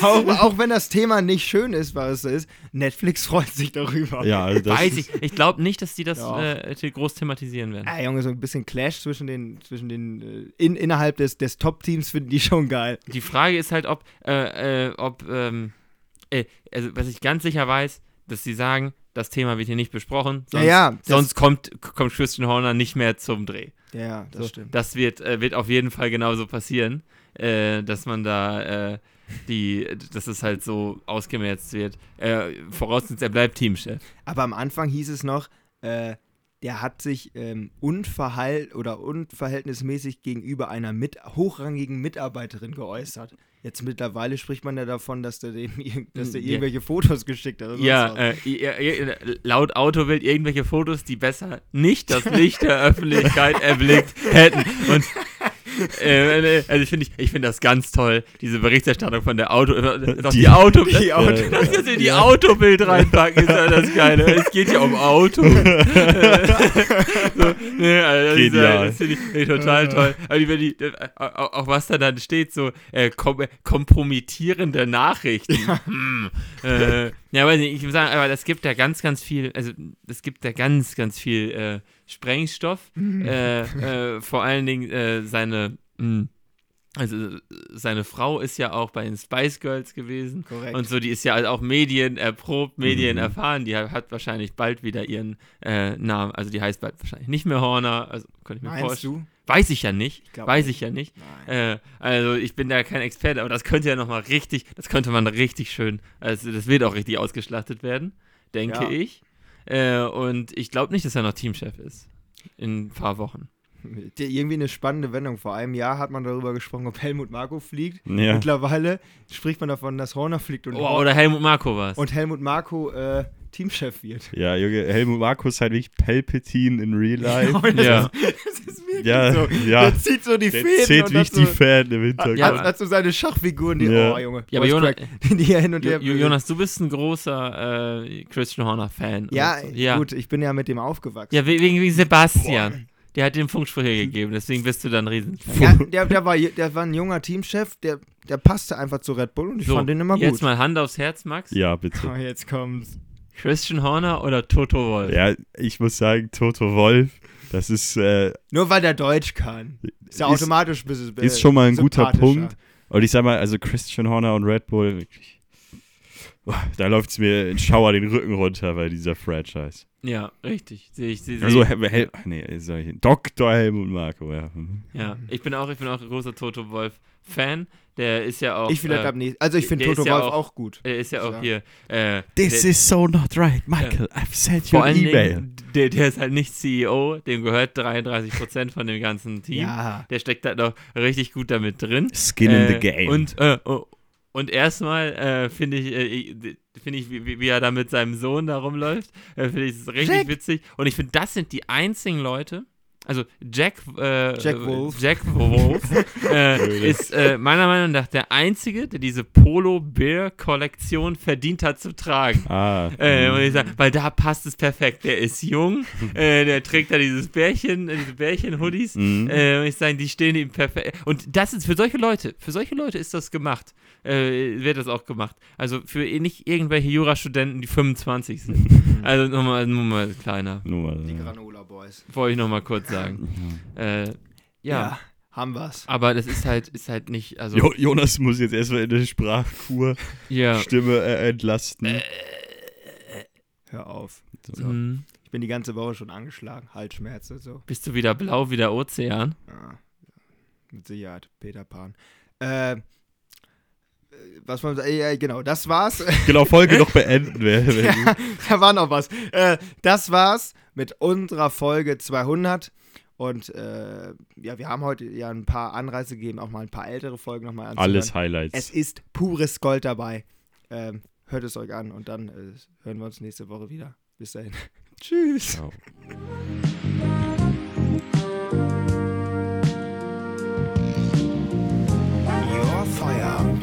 [laughs] auch, auch wenn das Thema nicht schön ist, was es ist, Netflix freut sich darüber. ja, also das Weiß ist, ich. Ich glaube nicht, dass die das Ja. äh, groß thematisieren werden. Ah, Junge, so ein bisschen Clash zwischen den, zwischen den, äh, in, innerhalb des, des Top-Teams finden die schon geil. Die Frage ist halt, ob, äh, äh, ob, ähm, äh, also was ich ganz sicher weiß, dass sie sagen, das Thema wird hier nicht besprochen, sonst, ja, ja, sonst kommt, kommt Christian Horner nicht mehr zum Dreh. ja, ja, das So, stimmt. Das wird, äh, wird auf jeden Fall genauso passieren, äh, dass man da äh, die, dass es halt so ausgemerzt wird. Äh, vorausgesetzt, er bleibt Teamchef. Aber am Anfang hieß es noch, äh, der hat sich ähm, unverhalt oder unverhältnismäßig gegenüber einer mit, hochrangigen Mitarbeiterin geäußert. Jetzt mittlerweile spricht man ja davon, dass der, dem, dass der Ja. irgendwelche Fotos geschickt hat. Ja, äh, laut Autobild irgendwelche Fotos, die besser nicht das Licht der Öffentlichkeit [laughs] erblickt hätten. Und äh, äh, also ich finde ich, ich find das ganz toll, diese Berichterstattung von der Auto, äh, die, Die- Auto, [laughs] die Auto- das kannst du in die Autobild reinpacken, ist ja das Geile. Es geht ja um Auto. [laughs] so, nee, also äh, Genial. das finde ich, find ich total toll. Wenn die, äh, auch, auch was da dann steht, so äh, kom kompromittierende Nachrichten. Hm, äh, ja, weiß nicht, ich muss sagen, aber das gibt da ganz, ganz viel, also es gibt da ganz, ganz viel äh, Sprengstoff. äh, äh, vor allen Dingen äh, seine, mh, also äh, seine Frau ist ja auch bei den Spice Girls gewesen. Korrekt. Und so, die ist ja halt auch Medien erprobt, Medien Mhm. erfahren. Die hat, hat wahrscheinlich bald wieder ihren äh, Namen. Also die heißt bald wahrscheinlich nicht mehr Horner. Also könnte ich mir Meinst vorstellen. du? Weiß ich ja nicht. glaub Weiß nicht. ich ja nicht. Äh, also ich bin da kein Experte, aber das könnte ja nochmal richtig, das könnte man richtig schön, also das wird auch richtig ausgeschlachtet werden, denke Ja. ich. Äh, und ich glaube nicht, dass er noch Teamchef ist. In ein paar Wochen. [laughs] Irgendwie eine spannende Wendung. Vor einem Jahr hat man darüber gesprochen, ob Helmut Marko fliegt. Ja. Mittlerweile spricht man davon, dass Horner fliegt und, Oh, oder Helmut Marko was. und Helmut Marko äh, Teamchef wird. Ja, Junge, Helmut Markus ist halt wirklich Palpatine in Real Life. Ja. Das ist wirklich Ja, so. ja. Der zieht so die Der Fäden zählt und wie die so, Fan im Hintergrund. Ja, hat, so seine Schachfiguren, die, Ja. oh Junge, Ja, aber Jonas- [laughs] die hin und her Jo- Jonas, du bist ein großer äh, Christian Horner-Fan. Ja, so. ja. gut, ich bin ja mit dem aufgewachsen. Ja, we- wegen, wegen Sebastian. Der hat den Funkspruch hier gegeben, deswegen bist du dann riesen. Ja, der, der, war, der war ein junger Teamchef, der, der passte einfach zu Red Bull und ich So, fand den immer jetzt gut. mal Hand aufs Herz, Max. Ja, Oh, bitte. jetzt kommt's. Christian Horner oder Toto Wolf? Ja, ich muss sagen, Toto Wolf, das ist, äh, Nur weil der Deutsch kann. Ist ja Ist- automatisch ein bisschen ist schon mal ein guter. Punkt. Und ich sag mal, also Christian Horner und Red Bull, wirklich, oh, da läuft es mir in Schauer den Rücken runter bei dieser Franchise. Ja, richtig. Sehe ich. Seh, Also, Hel Hel nee, ich, Dr. Helmut Marko, ja. ja, ich bin auch, ich bin auch ein großer Toto Wolf-Fan. Der ist ja auch. Ich vielleicht äh, nächsten. Also ich finde Toto ja Wolf auch- auch, gut. Der ist ja auch Ja. hier. Äh, This der, is so not right, Michael. I've sent you an email. Der, der ist halt nicht CEO, dem gehört 33% von dem ganzen Team. Ja. Der steckt halt noch richtig gut damit drin. Skin in the Äh, game. Und, äh, oh, und erstmal äh, finde ich, äh, finde ich, wie, wie er da mit seinem Sohn da rumläuft, äh, finde ich richtig Jack. witzig. Und ich finde, das sind die einzigen Leute. Also Jack, äh, Jack Wolf. Jack Wolf [laughs] äh, ist äh, meiner Meinung nach der einzige, der diese Polo Bear Kollektion verdient hat zu tragen. ah. Äh, sagen, weil da passt es perfekt. Der ist jung, [laughs] äh, der trägt da dieses Bärchen, äh, diese Bärchen-Hoodies. Mhm. Äh, muss ich sagen, die stehen ihm perfekt. Und das ist für solche Leute, für solche Leute ist das gemacht. Äh, wird das auch gemacht. Also für nicht irgendwelche Jurastudenten, die 25 sind. [laughs] also nur mal, nur mal kleiner. Nur mal, Die. Granola Boys. Wollte ich noch mal kurz sagen. Äh, ja. haben wir's. Aber das ist halt, ist halt nicht, also, Jo Jonas muss jetzt erstmal in der Sprachkur ja. Stimme äh, entlasten. Hör auf. Mhm. Ich bin die ganze Woche schon angeschlagen. Halsschmerzen, so. Bist du wieder blau wie der Ozean? Ja. Mit Sicherheit. Peter Pan. Äh, äh, äh, was man, äh, genau, das war's. [laughs] Genau, Folge noch beenden. [laughs] ja, da war noch was. Äh, das war's mit unserer Folge 200. Und äh, ja, wir haben heute ja ein paar Anreize gegeben, auch mal ein paar ältere Folgen nochmal anzuhören. Alles Highlights. Es ist pures Gold dabei. Ähm, hört es euch an und dann äh, hören wir uns nächste Woche wieder. Bis dahin. [laughs] Tschüss. Ciao. Your fire.